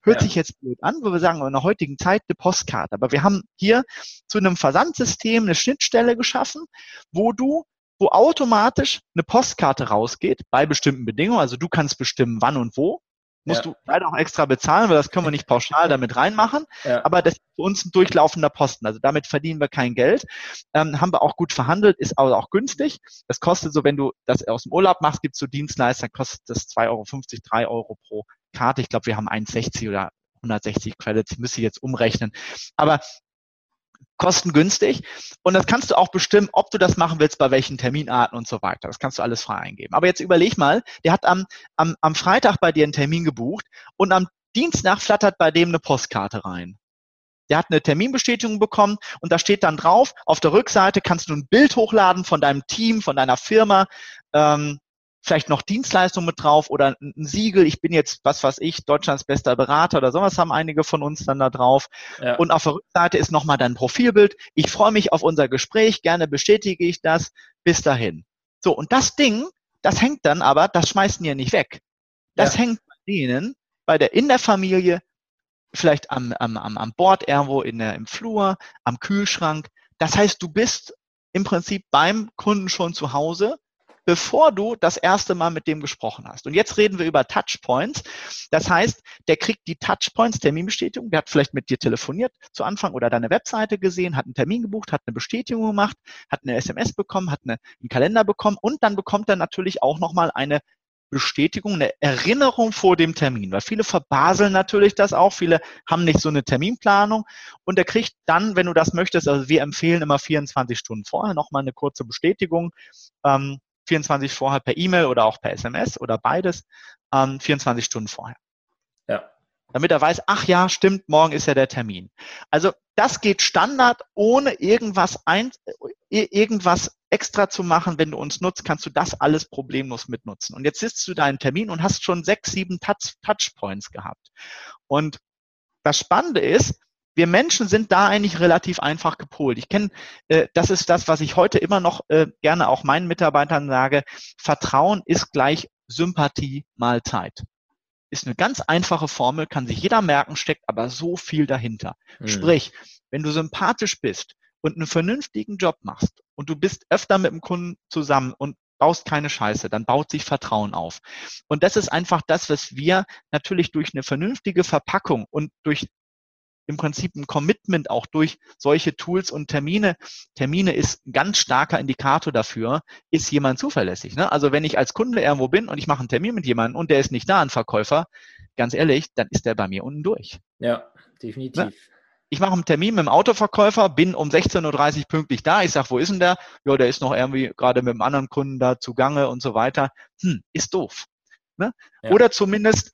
Hört ja. sich jetzt blöd an, wo wir sagen, in der heutigen Zeit eine Postkarte. Aber wir haben hier zu einem Versandsystem eine Schnittstelle geschaffen, wo du wo automatisch eine Postkarte rausgeht bei bestimmten Bedingungen. Also du kannst bestimmen, wann und wo. Musst ja. du leider auch extra bezahlen, weil das können wir nicht pauschal damit reinmachen. Ja. Aber das ist für uns ein durchlaufender Posten. Also damit verdienen wir kein Geld. Ähm, haben wir auch gut verhandelt, ist aber auch günstig. Das kostet so, wenn du das aus dem Urlaub machst, gibt es so Dienstleister, kostet das 2,50 Euro, 3 Euro pro Karte. Ich glaube, wir haben 1,60 oder 160 Credits. Ich müsste jetzt umrechnen. Aber kostengünstig. Und das kannst du auch bestimmen, ob du das machen willst, bei welchen Terminarten und so weiter. Das kannst du alles frei eingeben. Aber jetzt überleg mal, der hat am, am, am Freitag bei dir einen Termin gebucht und am Dienstag flattert bei dem eine Postkarte rein. Der hat eine Terminbestätigung bekommen und da steht dann drauf, auf der Rückseite kannst du ein Bild hochladen von deinem Team, von deiner Firma, ähm, vielleicht noch Dienstleistung mit drauf oder ein Siegel. Ich bin jetzt, was weiß ich, Deutschlands bester Berater oder sowas haben einige von uns dann da drauf. Ja. Und auf der Rückseite ist nochmal dein Profilbild. Ich freue mich auf unser Gespräch. Gerne bestätige ich das. Bis dahin. So. Und das Ding, das hängt dann aber, das schmeißen die ja nicht weg. Das ja. hängt bei denen, bei der, in der Familie, vielleicht am, am, am, am Bord irgendwo in der, im Flur, am Kühlschrank. Das heißt, du bist im Prinzip beim Kunden schon zu Hause bevor du das erste Mal mit dem gesprochen hast. Und jetzt reden wir über Touchpoints. Das heißt, der kriegt die Touchpoints, Terminbestätigung, der hat vielleicht mit dir telefoniert zu Anfang oder deine Webseite gesehen, hat einen Termin gebucht, hat eine Bestätigung gemacht, hat eine SMS bekommen, hat eine, einen Kalender bekommen. Und dann bekommt er natürlich auch nochmal eine Bestätigung, eine Erinnerung vor dem Termin, weil viele verbaseln natürlich das auch, viele haben nicht so eine Terminplanung. Und er kriegt dann, wenn du das möchtest, also wir empfehlen immer 24 Stunden vorher nochmal eine kurze Bestätigung, ähm, 24 vorher per E-Mail oder auch per SMS oder beides, ähm, 24 Stunden vorher. Ja. Damit er weiß, ach ja, stimmt, morgen ist ja der Termin. Also das geht Standard, ohne irgendwas ein, irgendwas extra zu machen. Wenn du uns nutzt, kannst du das alles problemlos mitnutzen. Und jetzt sitzt du deinen Termin und hast schon sechs, sieben Touch, Touchpoints gehabt. Und das Spannende ist, wir Menschen sind da eigentlich relativ einfach gepolt. Ich kenne, äh, das ist das, was ich heute immer noch äh, gerne auch meinen Mitarbeitern sage. Vertrauen ist gleich Sympathie mal Zeit. Ist eine ganz einfache Formel, kann sich jeder merken, steckt aber so viel dahinter. Mhm. Sprich, wenn du sympathisch bist und einen vernünftigen Job machst und du bist öfter mit dem Kunden zusammen und baust keine Scheiße, dann baut sich Vertrauen auf. Und das ist einfach das, was wir natürlich durch eine vernünftige Verpackung und durch im Prinzip ein Commitment auch durch solche Tools und Termine. Termine ist ein ganz starker Indikator dafür, ist jemand zuverlässig. Ne? Also wenn ich als Kunde irgendwo bin und ich mache einen Termin mit jemandem und der ist nicht da, ein Verkäufer, ganz ehrlich, dann ist der bei mir unten durch. Ja, definitiv. Ne? ich mache einen Termin mit dem Autoverkäufer, bin um 16.30 Uhr pünktlich da. Ich sage, wo ist denn der? Ja, der ist noch irgendwie gerade mit einem anderen Kunden da zugange und so weiter. Hm, ist doof. Ne? Ja. Oder zumindest,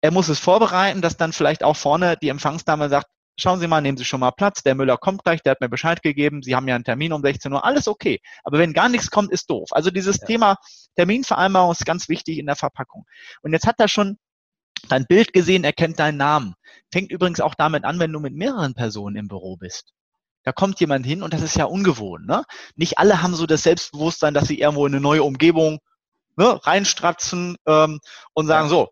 er muss es vorbereiten, dass dann vielleicht auch vorne die Empfangsdame sagt, schauen Sie mal, nehmen Sie schon mal Platz, der Müller kommt gleich, der hat mir Bescheid gegeben, Sie haben ja einen Termin um 16 Uhr, alles okay. Aber wenn gar nichts kommt, ist doof. Also dieses ja. Thema Terminvereinbarung ist ganz wichtig in der Verpackung. Und jetzt hat er schon dein Bild gesehen, erkennt deinen Namen. Fängt übrigens auch damit an, wenn du mit mehreren Personen im Büro bist. Da kommt jemand hin und das ist ja ungewohnt. Ne? Nicht alle haben so das Selbstbewusstsein, dass sie irgendwo in eine neue Umgebung ne, reinstratzen ähm, und sagen, ja. so,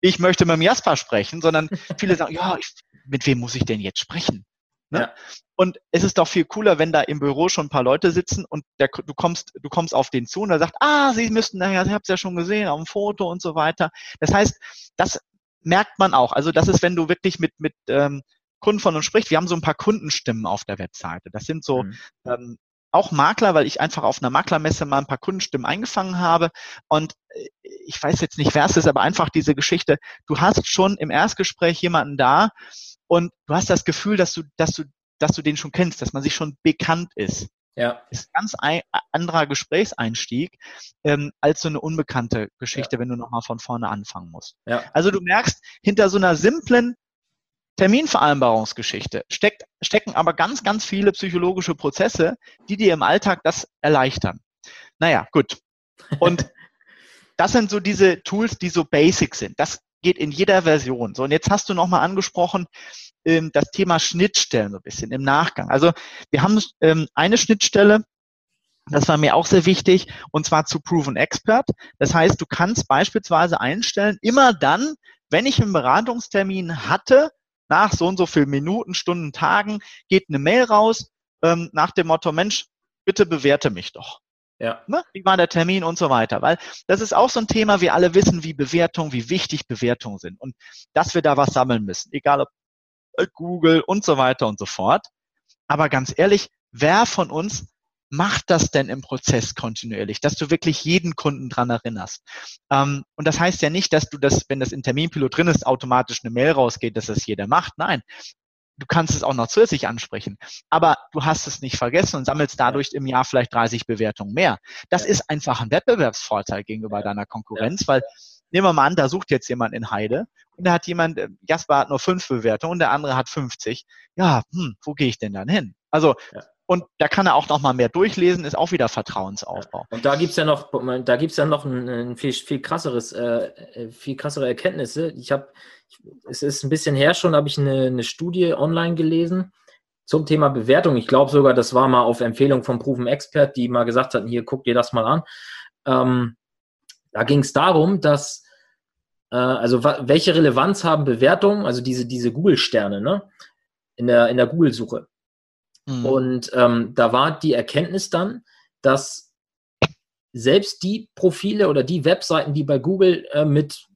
ich möchte mit dem Jasper sprechen, sondern viele sagen, ja, ich, mit wem muss ich denn jetzt sprechen? Ne? Ja. Und es ist doch viel cooler, wenn da im Büro schon ein paar Leute sitzen und der, du kommst, du kommst auf den zu und er sagt, ah, Sie müssten, naja, ich habe es ja schon gesehen, auf dem Foto und so weiter. Das heißt, das merkt man auch. Also das ist, wenn du wirklich mit, mit ähm, Kunden von uns sprichst. Wir haben so ein paar Kundenstimmen auf der Webseite. Das sind so mhm. ähm, auch Makler, weil ich einfach auf einer Maklermesse mal ein paar Kundenstimmen eingefangen habe. Und äh, ich weiß jetzt nicht, wer es ist, aber einfach diese Geschichte. Du hast schon im Erstgespräch jemanden da und du hast das Gefühl, dass du, dass du, dass du den schon kennst, dass man sich schon bekannt ist. Ja. Ist ein ganz ein, anderer Gesprächseinstieg ähm, als so eine unbekannte Geschichte, ja. wenn du nochmal von vorne anfangen musst. Ja. Also du merkst, hinter so einer simplen Terminvereinbarungsgeschichte steckt, stecken aber ganz, ganz viele psychologische Prozesse, die dir im Alltag das erleichtern. Naja, gut. Und das sind so diese Tools, die so basic sind. Das geht in jeder Version. So, und jetzt hast du nochmal angesprochen, ähm, das Thema Schnittstellen so ein bisschen im Nachgang. Also wir haben ähm, eine Schnittstelle, das war mir auch sehr wichtig, und zwar zu Proven Expert. Das heißt, du kannst beispielsweise einstellen, immer dann, wenn ich einen Beratungstermin hatte, nach so und so vielen Minuten, Stunden, Tagen, geht eine Mail raus ähm, nach dem Motto, Mensch, bitte bewerte mich doch. Ja. Ne? Wie war der Termin und so weiter. Weil das ist auch so ein Thema, wir alle wissen, wie Bewertungen, wie wichtig Bewertungen sind und dass wir da was sammeln müssen. Egal ob äh, Google und so weiter und so fort. Aber ganz ehrlich, wer von uns macht das denn im Prozess kontinuierlich, dass du wirklich jeden Kunden dran erinnerst? Ähm, und das heißt ja nicht, dass du das, wenn das in Terminpilot drin ist, automatisch eine Mail rausgeht, dass das jeder macht. Nein, du kannst es auch noch zusätzlich ansprechen, aber du hast es nicht vergessen und sammelst dadurch im Jahr vielleicht 30 Bewertungen mehr. Das ja. ist einfach ein Wettbewerbsvorteil gegenüber ja. deiner Konkurrenz, ja. weil nehmen wir mal an, da sucht jetzt jemand in Heide und da hat jemand, äh, Jasper hat nur fünf Bewertungen und der andere hat 50. Ja, hm, wo gehe ich denn dann hin? Also und da kann er auch noch mal mehr durchlesen, ist auch wieder Vertrauensaufbau. Und da gibt's ja noch, da gibt's ja noch ein, ein viel, viel krasseres, äh, viel krassere Erkenntnisse. Ich habe, es ist ein bisschen her schon, habe ich eine, eine Studie online gelesen zum Thema Bewertung. Ich glaube sogar, das war mal auf Empfehlung vom Proven Expert, die mal gesagt hatten, hier guck dir das mal an. Ähm, da ging es darum, dass äh, also welche Relevanz haben Bewertungen, also diese, diese Google-Sterne, ne? In der, in der Google-Suche. Mhm. Und ähm, da war die Erkenntnis dann, dass selbst die Profile oder die Webseiten, die bei Google äh, mit,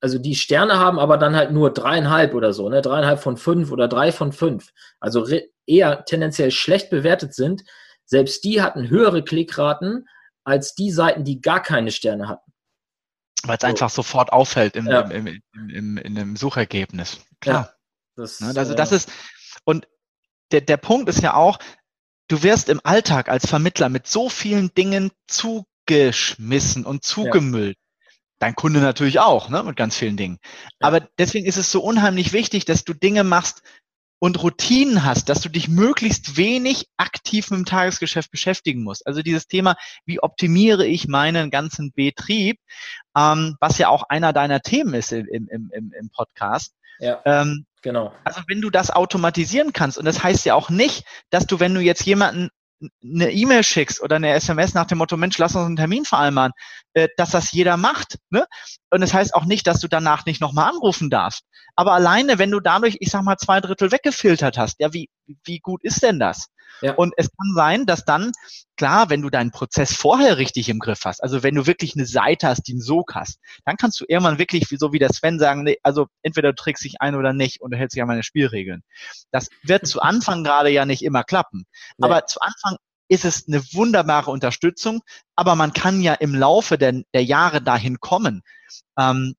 also die Sterne haben, aber dann halt nur dreieinhalb oder so, ne, dreieinhalb von fünf oder drei von fünf, also eher tendenziell schlecht bewertet sind, selbst die hatten höhere Klickraten als die Seiten, die gar keine Sterne hatten. weil es so. einfach sofort auffällt im, ja. im, im, im, in dem Suchergebnis. Klar. Ja, das, ne, also das ist, und der, der Punkt ist ja auch, du wirst im Alltag als Vermittler mit so vielen Dingen zugeschmissen und zugemüllt. Ja. Dein Kunde natürlich auch, ne, mit ganz vielen Dingen. Ja. Aber deswegen ist es so unheimlich wichtig, dass du Dinge machst, und Routinen hast, dass du dich möglichst wenig aktiv mit dem Tagesgeschäft beschäftigen musst. Also dieses Thema, wie optimiere ich meinen ganzen Betrieb, ähm, was ja auch einer deiner Themen ist im, im, im, im Podcast. Ja, ähm, genau. Also wenn du das automatisieren kannst, und das heißt ja auch nicht, dass du, wenn du jetzt jemanden eine E-Mail schickst oder eine SMS nach dem Motto, Mensch, lass uns einen Termin vereinbaren, äh, dass das jeder macht. Ne? Und das heißt auch nicht, dass du danach nicht nochmal anrufen darfst. Aber alleine, wenn du dadurch, ich sag mal, zwei Drittel weggefiltert hast, ja, wie, wie gut ist denn das? Ja. Und es kann sein, dass dann, klar, wenn du deinen Prozess vorher richtig im Griff hast, also wenn du wirklich eine Seite hast, die einen Sog hast, dann kannst du irgendwann wirklich, so wie der Sven sagen, nee, also entweder du trägst dich ein oder nicht und du hältst dich an meine Spielregeln. Das wird zu Anfang gerade ja nicht immer klappen. Nee. Aber zu Anfang ist es eine wunderbare Unterstützung, aber man kann ja im Laufe der, der Jahre dahin kommen. Ähm,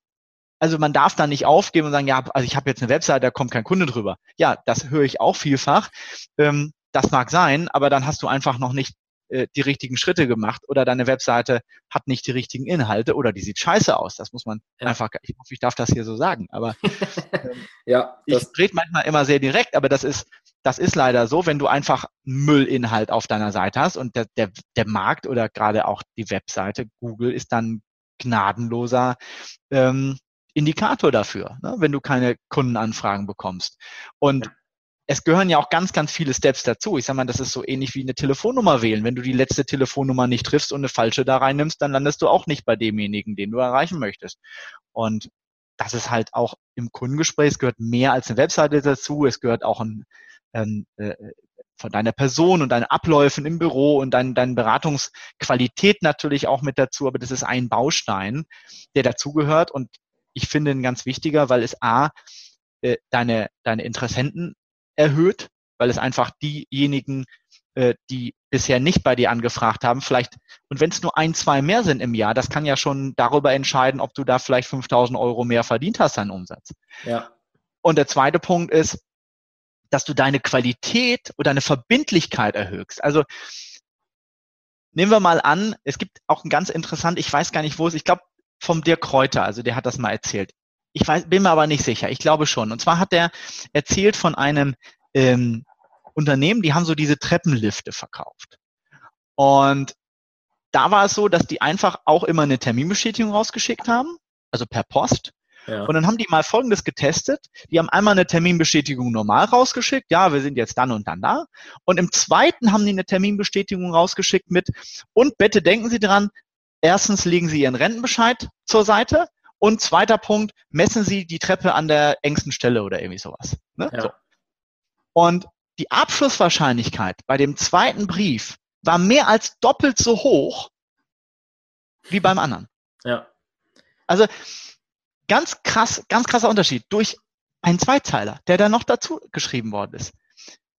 also man darf da nicht aufgeben und sagen, ja, also ich habe jetzt eine Webseite, da kommt kein Kunde drüber. Ja, das höre ich auch vielfach. Ähm, das mag sein, aber dann hast du einfach noch nicht äh, die richtigen Schritte gemacht oder deine Webseite hat nicht die richtigen Inhalte oder die sieht scheiße aus. Das muss man ja. einfach, ich hoffe, ich darf das hier so sagen, aber ähm, ja, ich rede manchmal immer sehr direkt, aber das ist, das ist leider so, wenn du einfach Müllinhalt auf deiner Seite hast und der, der, der Markt oder gerade auch die Webseite Google ist dann gnadenloser ähm, Indikator dafür, ne, wenn du keine Kundenanfragen bekommst. Und es gehören ja auch ganz, ganz viele Steps dazu. Ich sag mal, das ist so ähnlich wie eine Telefonnummer wählen. Wenn du die letzte Telefonnummer nicht triffst und eine falsche da reinnimmst, dann landest du auch nicht bei demjenigen, den du erreichen möchtest. Und das ist halt auch im Kundengespräch, es gehört mehr als eine Webseite dazu, es gehört auch ein, ein äh, von deiner Person und deinen Abläufen im Büro und dein, deine Beratungsqualität natürlich auch mit dazu, aber das ist ein Baustein, der dazugehört und ich finde ein ganz wichtiger, weil es A, äh, deine, deine Interessenten erhöht, weil es einfach diejenigen, äh, die bisher nicht bei dir angefragt haben, vielleicht, und wenn es nur ein, zwei mehr sind im Jahr, das kann ja schon darüber entscheiden, ob du da vielleicht 5000 Euro mehr verdient hast an Umsatz. Ja. Und der zweite Punkt ist, dass du deine Qualität oder deine Verbindlichkeit erhöhst. Also nehmen wir mal an, es gibt auch ein ganz interessant, ich weiß gar nicht, wo es, ich glaube vom Dirk Kräuter, also der hat das mal erzählt. Ich weiß, bin mir aber nicht sicher. Ich glaube schon. Und zwar hat er erzählt von einem ähm, Unternehmen, die haben so diese Treppenlifte verkauft. Und da war es so, dass die einfach auch immer eine Terminbestätigung rausgeschickt haben, also per Post. Ja. Und dann haben die mal Folgendes getestet. Die haben einmal eine Terminbestätigung normal rausgeschickt. Ja, wir sind jetzt dann und dann da. Und im zweiten haben die eine Terminbestätigung rausgeschickt mit, und bitte denken Sie dran, erstens legen Sie Ihren Rentenbescheid zur Seite und zweiter Punkt, messen Sie die Treppe an der engsten Stelle oder irgendwie sowas. Ne? Ja. So. Und die Abschlusswahrscheinlichkeit bei dem zweiten Brief war mehr als doppelt so hoch wie beim anderen. Ja. Also ganz krass, ganz krasser Unterschied durch einen Zweizeiler, der da noch dazu geschrieben worden ist.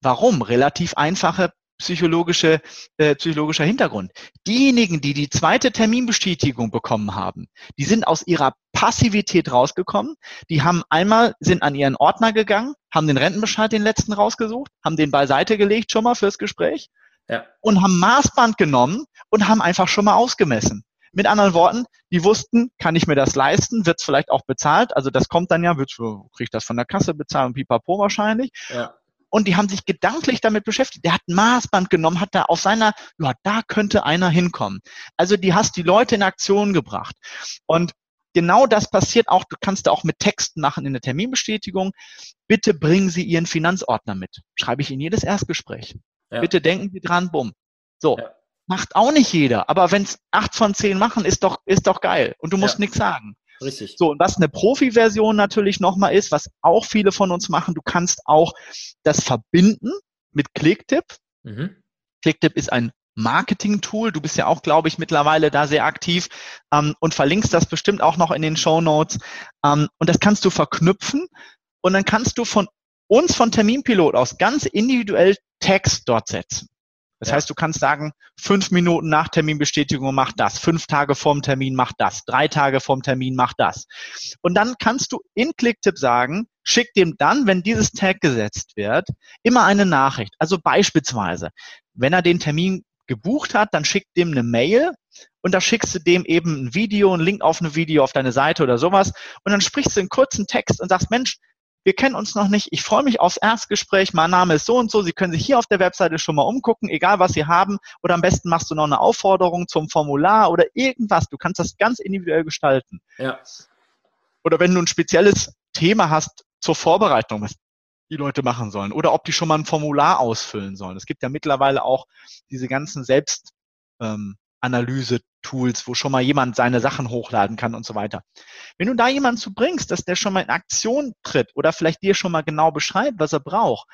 Warum? Relativ einfache psychologische, äh, psychologischer Hintergrund. Diejenigen, die die zweite Terminbestätigung bekommen haben, die sind aus ihrer Passivität rausgekommen. Die haben einmal, sind an ihren Ordner gegangen, haben den Rentenbescheid, den letzten rausgesucht, haben den beiseite gelegt schon mal fürs Gespräch ja. und haben Maßband genommen und haben einfach schon mal ausgemessen. Mit anderen Worten, die wussten, kann ich mir das leisten, wird es vielleicht auch bezahlt, also das kommt dann ja, wird, kriegt das von der Kasse bezahlt und pipapo wahrscheinlich. Ja und die haben sich gedanklich damit beschäftigt. Der hat ein Maßband genommen, hat da auf seiner, ja, da könnte einer hinkommen. Also die hast die Leute in Aktion gebracht. Und genau das passiert auch, du kannst da auch mit Texten machen in der Terminbestätigung. Bitte bringen Sie Ihren Finanzordner mit. Schreibe ich in jedes Erstgespräch. Ja. Bitte denken Sie dran, bumm. So. Ja. Macht auch nicht jeder, aber wenn es acht von zehn machen, ist doch, ist doch geil. Und du musst ja. nichts sagen. Richtig. So, und was eine Profi-Version natürlich nochmal ist, was auch viele von uns machen, du kannst auch das verbinden mit Clicktip. Mhm. Clicktip ist ein Marketing-Tool. Du bist ja auch, glaube ich, mittlerweile da sehr aktiv ähm, und verlinkst das bestimmt auch noch in den Show Notes. Ähm, und das kannst du verknüpfen und dann kannst du von uns von Terminpilot aus ganz individuell Text dort setzen. Das ja. heißt, du kannst sagen, fünf Minuten nach Terminbestätigung mach das, fünf Tage vorm Termin mach das, drei Tage vorm Termin mach das. Und dann kannst du in Clicktip sagen, schick dem dann, wenn dieses Tag gesetzt wird, immer eine Nachricht. Also beispielsweise, wenn er den Termin gebucht hat, dann schick dem eine Mail und da schickst du dem eben ein Video, einen Link auf ein Video auf deine Seite oder sowas und dann sprichst du einen kurzen Text und sagst, Mensch, wir kennen uns noch nicht, ich freue mich aufs Erstgespräch, mein Name ist so und so, Sie können sich hier auf der Webseite schon mal umgucken, egal was Sie haben, oder am besten machst du noch eine Aufforderung zum Formular oder irgendwas, du kannst das ganz individuell gestalten. Ja. Oder wenn du ein spezielles Thema hast zur Vorbereitung, was die Leute machen sollen, oder ob die schon mal ein Formular ausfüllen sollen. Es gibt ja mittlerweile auch diese ganzen Selbst ähm, Analyse-Tools, wo schon mal jemand seine Sachen hochladen kann und so weiter. Wenn du da jemanden zu bringst, dass der schon mal in Aktion tritt oder vielleicht dir schon mal genau beschreibt, was er braucht,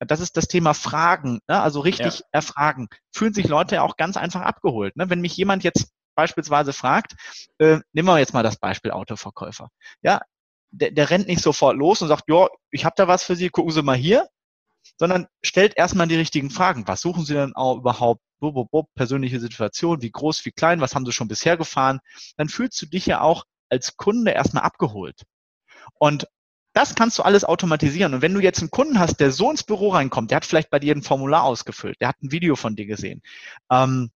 das ist das Thema Fragen, ne? also richtig ja. erfragen. Fühlen sich Leute auch ganz einfach abgeholt. Ne? Wenn mich jemand jetzt beispielsweise fragt, äh, nehmen wir jetzt mal das Beispiel Autoverkäufer. Ja, der, der rennt nicht sofort los und sagt, ja, ich habe da was für Sie, gucken Sie mal hier, sondern stellt erstmal die richtigen Fragen. Was suchen Sie denn auch überhaupt? Bub, bub, bub, persönliche Situation, wie groß, wie klein, was haben Sie schon bisher gefahren? Dann fühlst du dich ja auch als Kunde erstmal abgeholt. Und das kannst du alles automatisieren. Und wenn du jetzt einen Kunden hast, der so ins Büro reinkommt, der hat vielleicht bei dir ein Formular ausgefüllt, der hat ein Video von dir gesehen, ähm,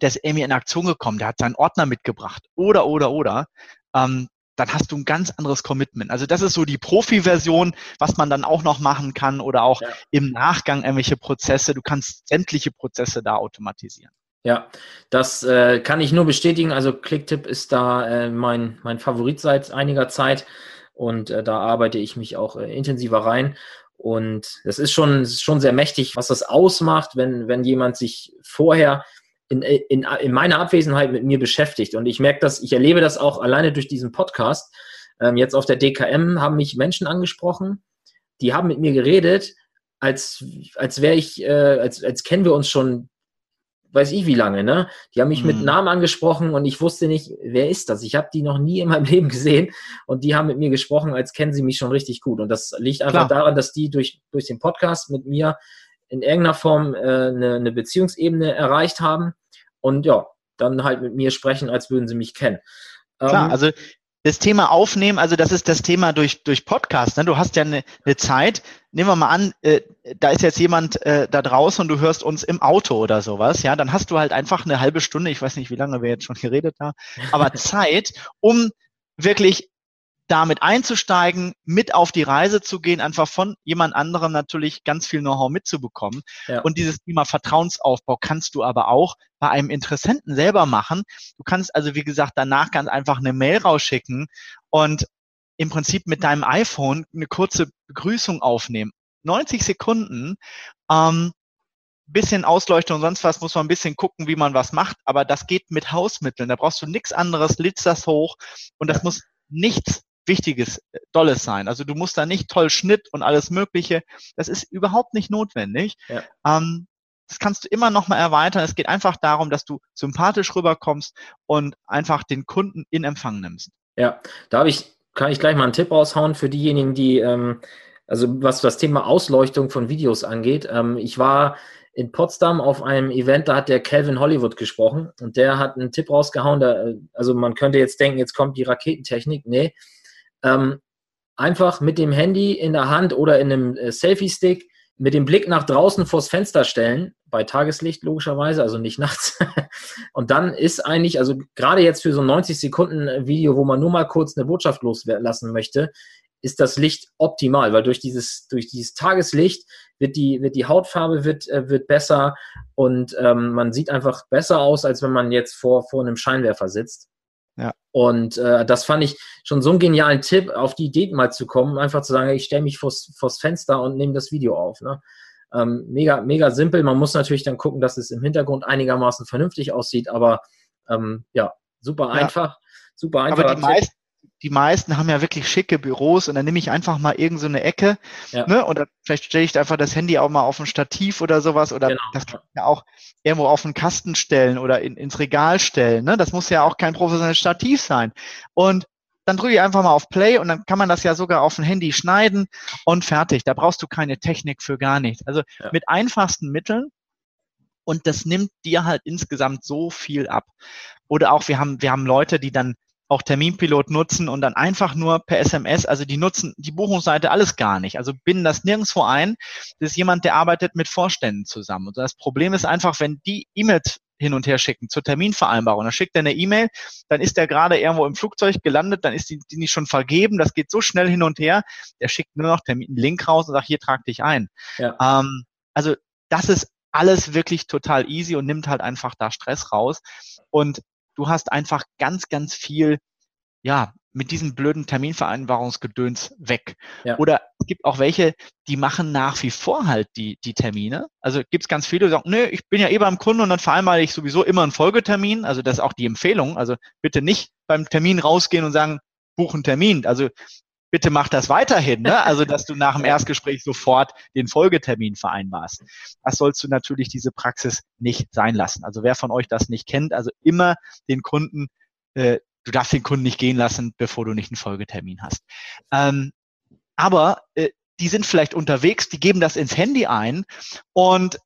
der ist irgendwie in Aktion gekommen, der hat seinen Ordner mitgebracht oder, oder, oder, ähm, dann hast du ein ganz anderes Commitment. Also das ist so die Profi-Version, was man dann auch noch machen kann oder auch ja. im Nachgang irgendwelche Prozesse. Du kannst sämtliche Prozesse da automatisieren. Ja, das äh, kann ich nur bestätigen. Also Clicktip ist da äh, mein, mein Favorit seit einiger Zeit und äh, da arbeite ich mich auch äh, intensiver rein. Und es ist schon, ist schon sehr mächtig, was das ausmacht, wenn, wenn jemand sich vorher in, in, in meiner Abwesenheit mit mir beschäftigt. Und ich merke das, ich erlebe das auch alleine durch diesen Podcast. Ähm, jetzt auf der DKM haben mich Menschen angesprochen, die haben mit mir geredet, als, als wäre ich, äh, als, als kennen wir uns schon, weiß ich wie lange, ne? Die haben mich mhm. mit Namen angesprochen und ich wusste nicht, wer ist das? Ich habe die noch nie in meinem Leben gesehen und die haben mit mir gesprochen, als kennen sie mich schon richtig gut. Und das liegt einfach Klar. daran, dass die durch, durch den Podcast mit mir in irgendeiner Form äh, eine, eine Beziehungsebene erreicht haben und ja, dann halt mit mir sprechen, als würden sie mich kennen. Klar, ähm, also das Thema aufnehmen, also das ist das Thema durch, durch Podcast. Ne? Du hast ja eine, eine Zeit, nehmen wir mal an, äh, da ist jetzt jemand äh, da draußen und du hörst uns im Auto oder sowas, ja, dann hast du halt einfach eine halbe Stunde, ich weiß nicht, wie lange wir jetzt schon geredet haben, aber Zeit, um wirklich damit einzusteigen, mit auf die Reise zu gehen, einfach von jemand anderem natürlich ganz viel Know-how mitzubekommen. Ja. Und dieses Thema Vertrauensaufbau kannst du aber auch bei einem Interessenten selber machen. Du kannst also, wie gesagt, danach ganz einfach eine Mail rausschicken und im Prinzip mit deinem iPhone eine kurze Begrüßung aufnehmen. 90 Sekunden, ähm, bisschen Ausleuchtung und sonst was, muss man ein bisschen gucken, wie man was macht, aber das geht mit Hausmitteln. Da brauchst du nichts anderes, litzt das hoch und das muss nichts Wichtiges, äh, Dolles sein. Also du musst da nicht toll Schnitt und alles Mögliche. Das ist überhaupt nicht notwendig. Ja. Ähm, das kannst du immer noch mal erweitern. Es geht einfach darum, dass du sympathisch rüberkommst und einfach den Kunden in Empfang nimmst. Ja, da habe ich, kann ich gleich mal einen Tipp raushauen für diejenigen, die, ähm, also was das Thema Ausleuchtung von Videos angeht. Ähm, ich war in Potsdam auf einem Event, da hat der Calvin Hollywood gesprochen und der hat einen Tipp rausgehauen. Da, also man könnte jetzt denken, jetzt kommt die Raketentechnik. Nee, ähm, einfach mit dem Handy in der Hand oder in einem äh, Selfie-Stick mit dem Blick nach draußen vors Fenster stellen, bei Tageslicht logischerweise, also nicht nachts. und dann ist eigentlich, also gerade jetzt für so ein 90 Sekunden Video, wo man nur mal kurz eine Botschaft loslassen möchte, ist das Licht optimal, weil durch dieses, durch dieses Tageslicht wird die, wird die Hautfarbe wird, äh, wird besser und ähm, man sieht einfach besser aus, als wenn man jetzt vor, vor einem Scheinwerfer sitzt. Ja. Und äh, das fand ich schon so einen genialen Tipp, auf die Idee mal zu kommen, einfach zu sagen, ich stelle mich vors, vors Fenster und nehme das Video auf. Ne? Ähm, mega, mega simpel. Man muss natürlich dann gucken, dass es im Hintergrund einigermaßen vernünftig aussieht, aber ähm, ja, super einfach. Ja. Super einfach. Aber die, meist, die meisten haben ja wirklich schicke Büros und dann nehme ich einfach mal irgendeine so Ecke ja. ne? oder vielleicht stelle ich einfach das Handy auch mal auf ein Stativ oder sowas oder genau. das kann ja auch irgendwo auf einen Kasten stellen oder in, ins Regal stellen. Ne? Das muss ja auch kein professionelles Stativ sein. Und dann drücke ich einfach mal auf Play und dann kann man das ja sogar auf ein Handy schneiden und fertig. Da brauchst du keine Technik für gar nichts. Also ja. mit einfachsten Mitteln Und das nimmt dir halt insgesamt so viel ab. Oder auch wir haben, wir haben Leute, die dann auch Terminpilot nutzen und dann einfach nur per SMS, also die nutzen die Buchungsseite alles gar nicht, also binden das nirgendwo ein. Das ist jemand, der arbeitet mit Vorständen zusammen. Und das Problem ist einfach, wenn die E-Mails hin und her schicken zur Terminvereinbarung, dann schickt er eine E-Mail, dann ist er gerade irgendwo im Flugzeug gelandet, dann ist die, die nicht schon vergeben, das geht so schnell hin und her, der schickt nur noch Termin, einen Link raus und sagt, hier trag dich ein. Ja. Ähm, also das ist alles wirklich total easy und nimmt halt einfach da Stress raus. Und du hast einfach ganz, ganz viel, ja, mit diesem blöden Terminvereinbarungsgedöns weg. Ja. Oder es gibt auch welche, die machen nach wie vor halt die, die Termine. Also gibt es ganz viele, die sagen, nö, ich bin ja eh beim Kunden und dann vereinbare ich sowieso immer einen Folgetermin. Also das ist auch die Empfehlung. Also bitte nicht beim Termin rausgehen und sagen, buchen Termin. Also bitte mach das weiterhin, ne? Also, dass du nach dem Erstgespräch sofort den Folgetermin vereinbarst. Das sollst du natürlich diese Praxis nicht sein lassen. Also, wer von euch das nicht kennt, also immer den Kunden, äh, du darfst den Kunden nicht gehen lassen, bevor du nicht einen Folgetermin hast. Ähm, aber äh, die sind vielleicht unterwegs, die geben das ins Handy ein und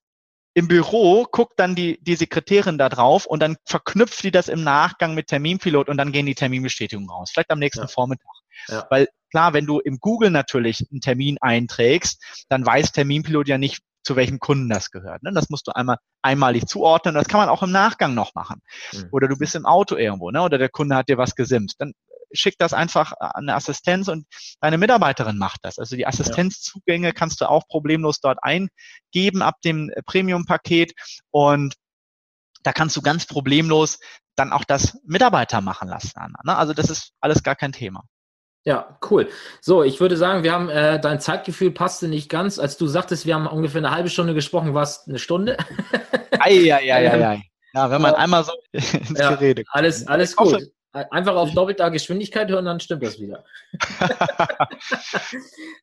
im Büro guckt dann die, die Sekretärin da drauf und dann verknüpft die das im Nachgang mit Terminpilot und dann gehen die Terminbestätigungen raus. Vielleicht am nächsten ja. Vormittag. Ja. Weil klar, wenn du im Google natürlich einen Termin einträgst, dann weiß Terminpilot ja nicht, zu welchem Kunden das gehört. Ne? Das musst du einmal einmalig zuordnen. Das kann man auch im Nachgang noch machen. Mhm. Oder du bist im Auto irgendwo, ne? Oder der Kunde hat dir was gesimst. Dann schick das einfach an eine Assistenz und deine Mitarbeiterin macht das. Also die Assistenzzugänge kannst du auch problemlos dort eingeben ab dem Premium-Paket und da kannst du ganz problemlos dann auch das Mitarbeiter machen lassen. Ne? Also das ist alles gar kein Thema. Ja, cool. So, ich würde sagen, wir haben äh, dein Zeitgefühl passte nicht ganz. Als du sagtest, wir haben ungefähr eine halbe Stunde gesprochen, war es eine Stunde. ei, ja, wenn man einmal so ins ja, Gerede kommt. Alles, alles gut. Hoffe, Einfach auf doppelter Geschwindigkeit hören, dann stimmt das wieder.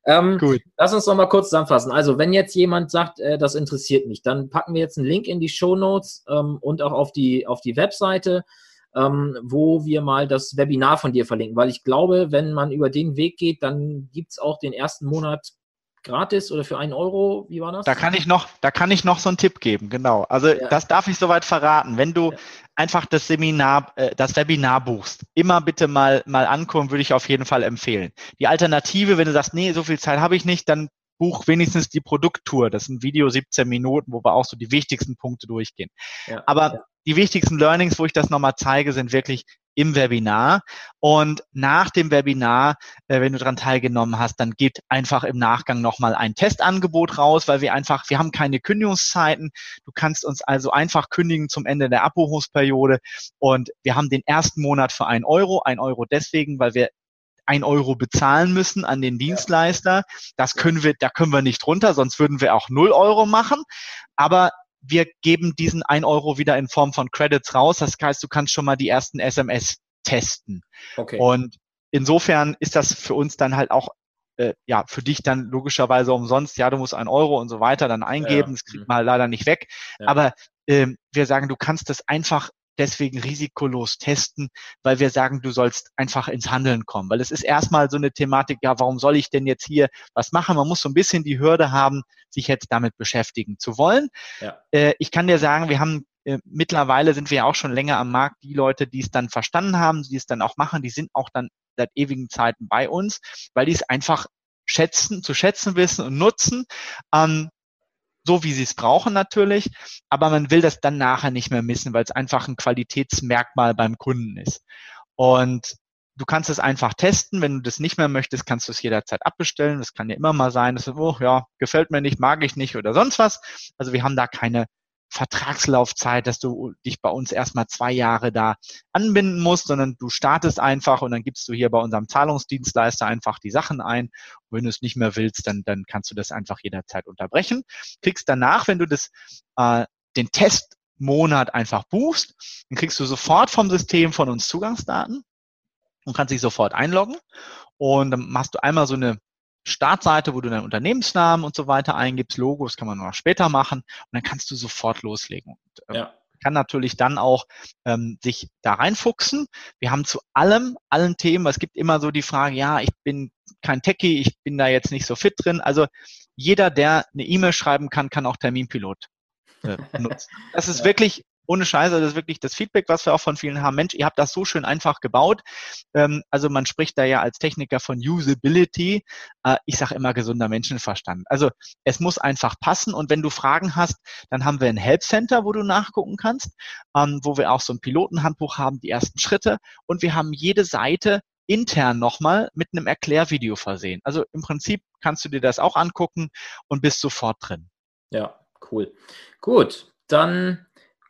ähm, Gut. Lass uns noch mal kurz zusammenfassen. Also, wenn jetzt jemand sagt, äh, das interessiert mich, dann packen wir jetzt einen Link in die Show Notes ähm, und auch auf die, auf die Webseite ähm, wo wir mal das Webinar von dir verlinken, weil ich glaube, wenn man über den Weg geht, dann gibt es auch den ersten Monat gratis oder für einen Euro. Wie war das? Da kann ich noch, da kann ich noch so einen Tipp geben, genau. Also ja. das darf ich soweit verraten. Wenn du ja. einfach das Seminar, äh, das Webinar buchst, immer bitte mal, mal ankommen, würde ich auf jeden Fall empfehlen. Die Alternative, wenn du sagst, nee, so viel Zeit habe ich nicht, dann buch wenigstens die Produkttour. Das ist ein Video 17 Minuten, wo wir auch so die wichtigsten Punkte durchgehen. Ja, Aber ja. die wichtigsten Learnings, wo ich das nochmal zeige, sind wirklich im Webinar. Und nach dem Webinar, äh, wenn du daran teilgenommen hast, dann geht einfach im Nachgang nochmal ein Testangebot raus, weil wir einfach, wir haben keine Kündigungszeiten. Du kannst uns also einfach kündigen zum Ende der Abbuchungsperiode. Und wir haben den ersten Monat für ein Euro. Ein Euro deswegen, weil wir ein Euro bezahlen müssen an den Dienstleister. Das können wir, da können wir nicht runter, sonst würden wir auch null Euro machen. Aber wir geben diesen ein Euro wieder in Form von Credits raus. Das heißt, du kannst schon mal die ersten SMS testen. Okay. Und insofern ist das für uns dann halt auch äh, ja, für dich dann logischerweise umsonst, ja, du musst ein Euro und so weiter dann eingeben, ja. das kriegt man halt leider nicht weg. Ja. Aber ähm, wir sagen, du kannst das einfach deswegen risikolos testen, weil wir sagen, du sollst einfach ins Handeln kommen. Weil es ist erstmal so eine Thematik, ja, warum soll ich denn jetzt hier was machen? Man muss so ein bisschen die Hürde haben, sich jetzt damit beschäftigen zu wollen. Ja. Äh, ich kann dir sagen, wir haben äh, mittlerweile sind wir ja auch schon länger am Markt. Die Leute, die es dann verstanden haben, die es dann auch machen, die sind auch dann seit ewigen Zeiten bei uns, weil die es einfach schätzen, zu schätzen wissen und nutzen. Ähm, so wie sie es brauchen natürlich, aber man will das dann nachher nicht mehr missen, weil es einfach ein Qualitätsmerkmal beim Kunden ist. Und du kannst es einfach testen. Wenn du das nicht mehr möchtest, kannst du es jederzeit abbestellen. Das kann ja immer mal sein, dass du, oh ja, gefällt mir nicht, mag ich nicht oder sonst was. Also wir haben da keine Vertragslaufzeit, dass du dich bei uns erstmal zwei Jahre da anbinden musst, sondern du startest einfach und dann gibst du hier bei unserem Zahlungsdienstleister einfach die Sachen ein. Und wenn du es nicht mehr willst, dann, dann kannst du das einfach jederzeit unterbrechen. Kriegst danach, wenn du das, äh, den Testmonat einfach buchst, dann kriegst du sofort vom System von uns Zugangsdaten und kannst dich sofort einloggen. Und dann machst du einmal so eine Startseite, wo du deinen Unternehmensnamen und so weiter eingibst, Logos kann man noch später machen und dann kannst du sofort loslegen. Und, ähm, ja. Kann natürlich dann auch ähm, sich da reinfuchsen. Wir haben zu allem, allen Themen, es gibt immer so die Frage, ja, ich bin kein Techie, ich bin da jetzt nicht so fit drin. Also jeder, der eine E-Mail schreiben kann, kann auch Terminpilot äh, nutzt. Das ist ja. wirklich ohne Scheiße, das ist wirklich das Feedback, was wir auch von vielen haben. Mensch, ihr habt das so schön einfach gebaut. Ähm, also man spricht da ja als Techniker von Usability. Äh, ich sage immer gesunder Menschenverstand. Also es muss einfach passen und wenn du Fragen hast, dann haben wir ein Help Center, wo du nachgucken kannst, ähm, wo wir auch so ein Pilotenhandbuch haben, die ersten Schritte und wir haben jede Seite intern nochmal mit einem Erklärvideo versehen. Also im Prinzip kannst du dir das auch angucken und bist sofort drin. Ja, cool. Gut, dann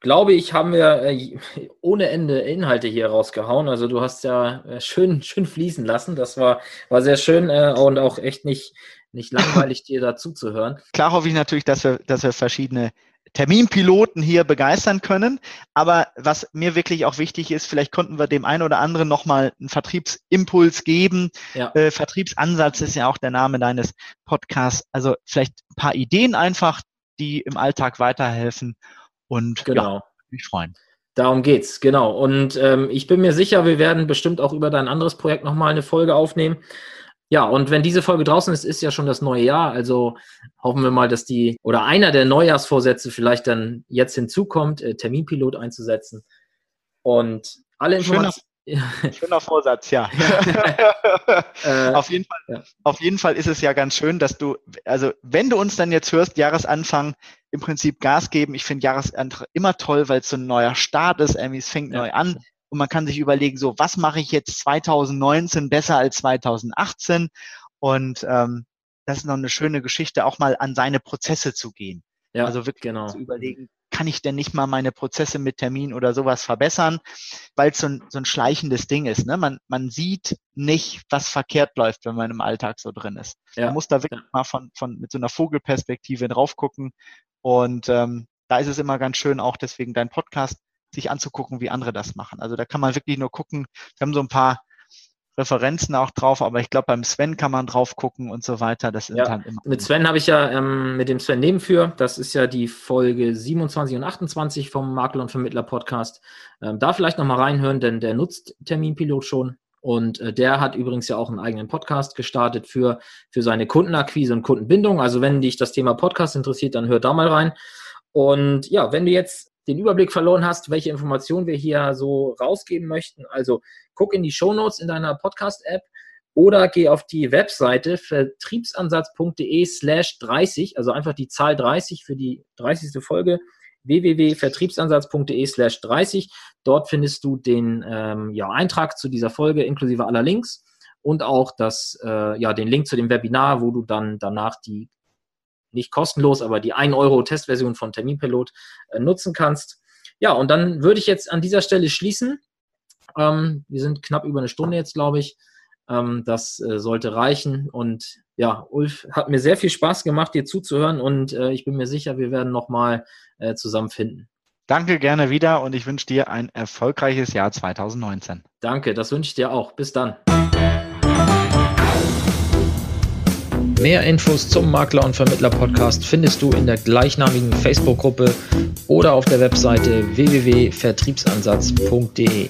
glaube ich, haben wir äh, ohne Ende Inhalte hier rausgehauen. Also du hast ja äh, schön, schön fließen lassen. Das war, war sehr schön äh, und auch echt nicht, nicht langweilig, dir dazu zu hören. Klar hoffe ich natürlich, dass wir, dass wir verschiedene Terminpiloten hier begeistern können. Aber was mir wirklich auch wichtig ist, vielleicht konnten wir dem einen oder anderen nochmal einen Vertriebsimpuls geben. Ja. Äh, Vertriebsansatz ist ja auch der Name deines Podcasts. Also vielleicht ein paar Ideen einfach, die im Alltag weiterhelfen und genau. ja, mich freuen. Darum geht's, genau. Und ähm, ich bin mir sicher, wir werden bestimmt auch über dein anderes Projekt nochmal eine Folge aufnehmen. Ja, und wenn diese Folge draußen ist, ist ja schon das neue Jahr. Also hoffen wir mal, dass die oder einer der Neujahrsvorsätze vielleicht dann jetzt hinzukommt, äh, Terminpilot einzusetzen. Und alle Informationen. Schöner Vorsatz, ja. äh, auf, jeden Fall, ja. auf jeden Fall ist es ja ganz schön, dass du, also wenn du uns dann jetzt hörst, Jahresanfang im Prinzip Gas geben. Ich finde Jahresanfang immer toll, weil es so ein neuer Start ist. Irgendwie, es fängt ja. neu an und man kann sich überlegen, so was mache ich jetzt 2019 besser als 2018? Und ähm, das ist noch eine schöne Geschichte, auch mal an seine Prozesse zu gehen. Ja, also wirklich genau. zu überlegen, kann ich denn nicht mal meine Prozesse mit Termin oder sowas verbessern, weil es so ein, so ein schleichendes Ding ist. Ne? Man, man sieht nicht, was verkehrt läuft, wenn man im Alltag so drin ist. Ja. Man muss da wirklich ja. mal von, von mit so einer Vogelperspektive drauf gucken. Und ähm, da ist es immer ganz schön, auch deswegen dein Podcast sich anzugucken, wie andere das machen. Also da kann man wirklich nur gucken. Wir haben so ein paar Referenzen auch drauf, aber ich glaube, beim Sven kann man drauf gucken und so weiter. Das sind ja, halt immer. Mit Sven habe ich ja, ähm, mit dem Sven Nebenführ, das ist ja die Folge 27 und 28 vom Makler und Vermittler Podcast. Ähm, da vielleicht nochmal reinhören, denn der nutzt Terminpilot schon. Und äh, der hat übrigens ja auch einen eigenen Podcast gestartet für, für seine Kundenakquise und Kundenbindung. Also wenn dich das Thema Podcast interessiert, dann hör da mal rein. Und ja, wenn du jetzt den Überblick verloren hast, welche Informationen wir hier so rausgeben möchten. Also guck in die Show Notes in deiner Podcast-App oder geh auf die Webseite vertriebsansatz.de slash 30, also einfach die Zahl 30 für die 30. Folge www.vertriebsansatz.de slash 30. Dort findest du den ähm, ja, Eintrag zu dieser Folge inklusive aller Links und auch das, äh, ja, den Link zu dem Webinar, wo du dann danach die nicht kostenlos, aber die 1 Euro Testversion von Terminpilot äh, nutzen kannst. Ja, und dann würde ich jetzt an dieser Stelle schließen. Ähm, wir sind knapp über eine Stunde jetzt, glaube ich. Ähm, das äh, sollte reichen. Und ja, Ulf, hat mir sehr viel Spaß gemacht, dir zuzuhören und äh, ich bin mir sicher, wir werden nochmal äh, zusammenfinden. Danke gerne wieder und ich wünsche dir ein erfolgreiches Jahr 2019. Danke, das wünsche ich dir auch. Bis dann. Mehr Infos zum Makler und Vermittler Podcast findest du in der gleichnamigen Facebook-Gruppe oder auf der Webseite www.vertriebsansatz.de.